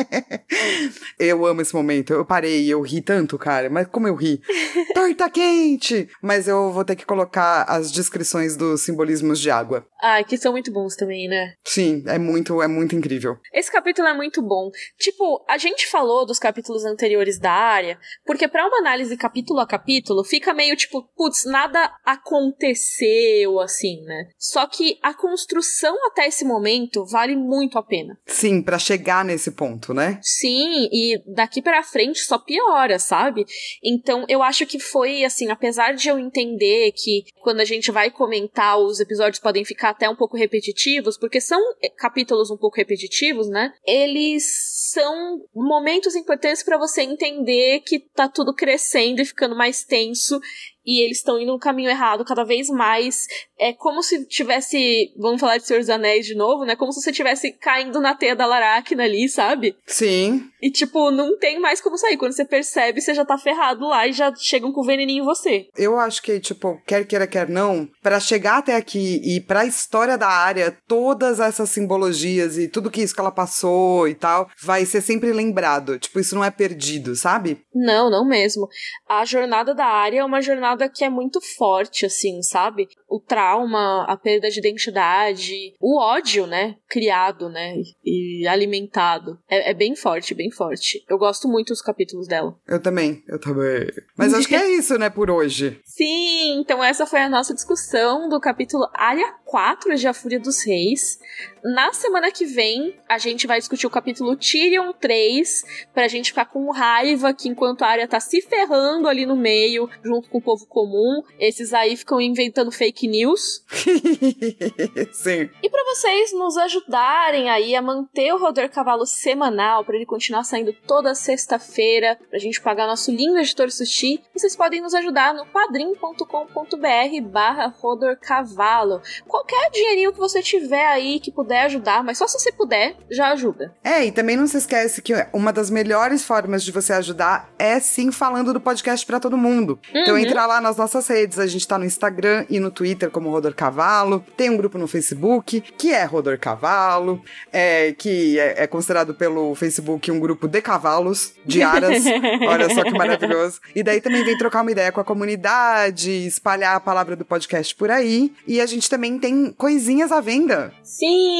Speaker 2: eu amo esse momento. Eu parei, eu ri tanto, cara. Mas como eu ri? Torta quente! Mas eu vou ter que colocar as descrições dos simbolismos de água.
Speaker 1: Ai, que são muito bons também, né?
Speaker 2: Sim, é muito, é muito incrível.
Speaker 1: Esse capítulo é muito bom. Tipo, a gente falou dos capítulos anteriores da área, porque pra uma análise capítulo a capítulo, fica meio tipo, putz, nada aconteceu assim, né? Só que a construção até esse momento vale muito a pena.
Speaker 2: Sim, pra chegar nesse ponto, né?
Speaker 1: Sim, e daqui pra frente só piora, sabe? Então eu acho que foi assim, apesar de eu entender que quando a gente vai comentar, os episódios podem ficar até um pouco repetitivos, porque são eh, capítulos um pouco repetitivos, né? Eles são momentos importantes pra você entender que tá tudo crescendo e ficando mais tenso e eles estão indo no caminho errado cada vez mais. É como se tivesse, vamos falar de Senhor dos Anéis de novo, né? Como se você tivesse caindo na teia da Laracna ali, sabe?
Speaker 2: Sim.
Speaker 1: E, tipo, não tem mais como sair. Quando você percebe, você já tá ferrado lá e já chegam com veneninho em você.
Speaker 2: Eu acho que, tipo, quer queira, quer não, pra chegar até aqui e pra história da área, todas essas simbologias e tudo que isso que ela passou e tal, vai ser sempre lembrado. Tipo, isso não é perdido, sabe?
Speaker 1: Não, não mesmo. A jornada da área é uma jornada que é muito forte, assim, sabe? O trauma, a perda de identidade, o ódio, né? Criado, né? E alimentado. É, é bem forte, bem forte. Eu gosto muito dos capítulos dela.
Speaker 2: Eu também, eu também. Mas acho que é isso, né, por hoje.
Speaker 1: Sim, então essa foi a nossa discussão do capítulo Área 4 de A Fúria dos Reis. Na semana que vem, a gente vai discutir o capítulo Tyrion 3, pra gente ficar com raiva que enquanto a área tá se ferrando ali no meio, junto com o povo comum, esses aí ficam inventando fake news.
Speaker 2: Sim.
Speaker 1: E para vocês nos ajudarem aí a manter o Rodor Cavalo semanal, para ele continuar saindo toda sexta-feira, pra gente pagar nosso lindo editor sushi, vocês podem nos ajudar no padrim.com.br barra Rodor Cavalo. Qualquer dinheirinho que você tiver aí que puder ajudar, mas só se você puder, já ajuda.
Speaker 2: É, e também não se esquece que uma das melhores formas de você ajudar é sim falando do podcast pra todo mundo. Então
Speaker 1: Uhum.
Speaker 2: entra lá nas nossas redes, a gente tá no Instagram e no Twitter como Rodor Cavalo, tem um grupo no Facebook que é Rodor Cavalo, é, que é, é considerado pelo Facebook um grupo de cavalos, de aras, olha só que maravilhoso. E daí também vem trocar uma ideia com a comunidade, espalhar a palavra do podcast por aí, e a gente também tem coisinhas à venda.
Speaker 1: Sim!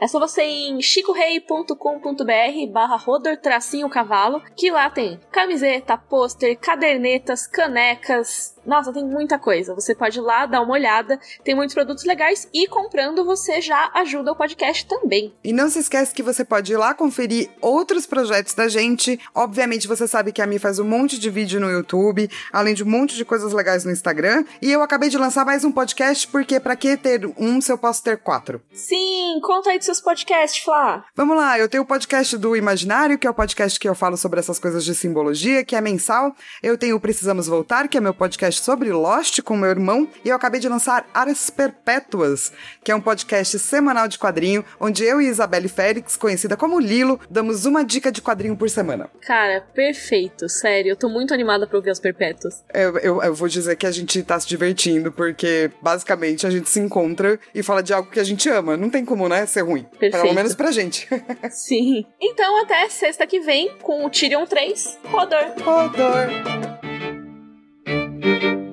Speaker 1: É só você ir em chicorei.com.br barra rodor tracinho cavalo, que lá tem camiseta, pôster, cadernetas, canecas, Nossa, tem muita coisa. Você pode ir lá dar uma olhada, tem muitos produtos legais e comprando você já ajuda o podcast também.
Speaker 2: E não se esquece que você pode ir lá conferir outros projetos da gente. Obviamente você sabe que a Mi faz um monte de vídeo no YouTube, além de um monte de coisas legais no Instagram. E eu acabei de lançar mais um podcast, porque para que ter um se eu posso ter quatro?
Speaker 1: Sim, conta aí dos seus podcasts, Flá.
Speaker 2: Vamos lá, eu tenho o podcast do Imaginário, que é o podcast que eu falo sobre essas coisas de simbologia, que é mensal. Eu tenho o Precisamos Voltar, que é meu podcast sobre Lost com meu irmão. E eu acabei de lançar Áreas Perpétuas, que é um podcast semanal de quadrinho, onde eu e Isabelle Félix, conhecida como Lilo, damos uma dica de quadrinho por semana.
Speaker 1: Cara, perfeito, sério. Eu tô muito animada pra ouvir as perpétuas.
Speaker 2: Eu, eu, eu vou dizer que a gente tá se divertindo, porque basicamente a gente se encontra e fala de algo que a gente ama. Não tem como, né, ser ruim.
Speaker 1: Perfeito.
Speaker 2: Pelo menos pra gente.
Speaker 1: Sim. Então até sexta que vem com o Tyrion 3, Rodor.
Speaker 2: Rodor. Thank you.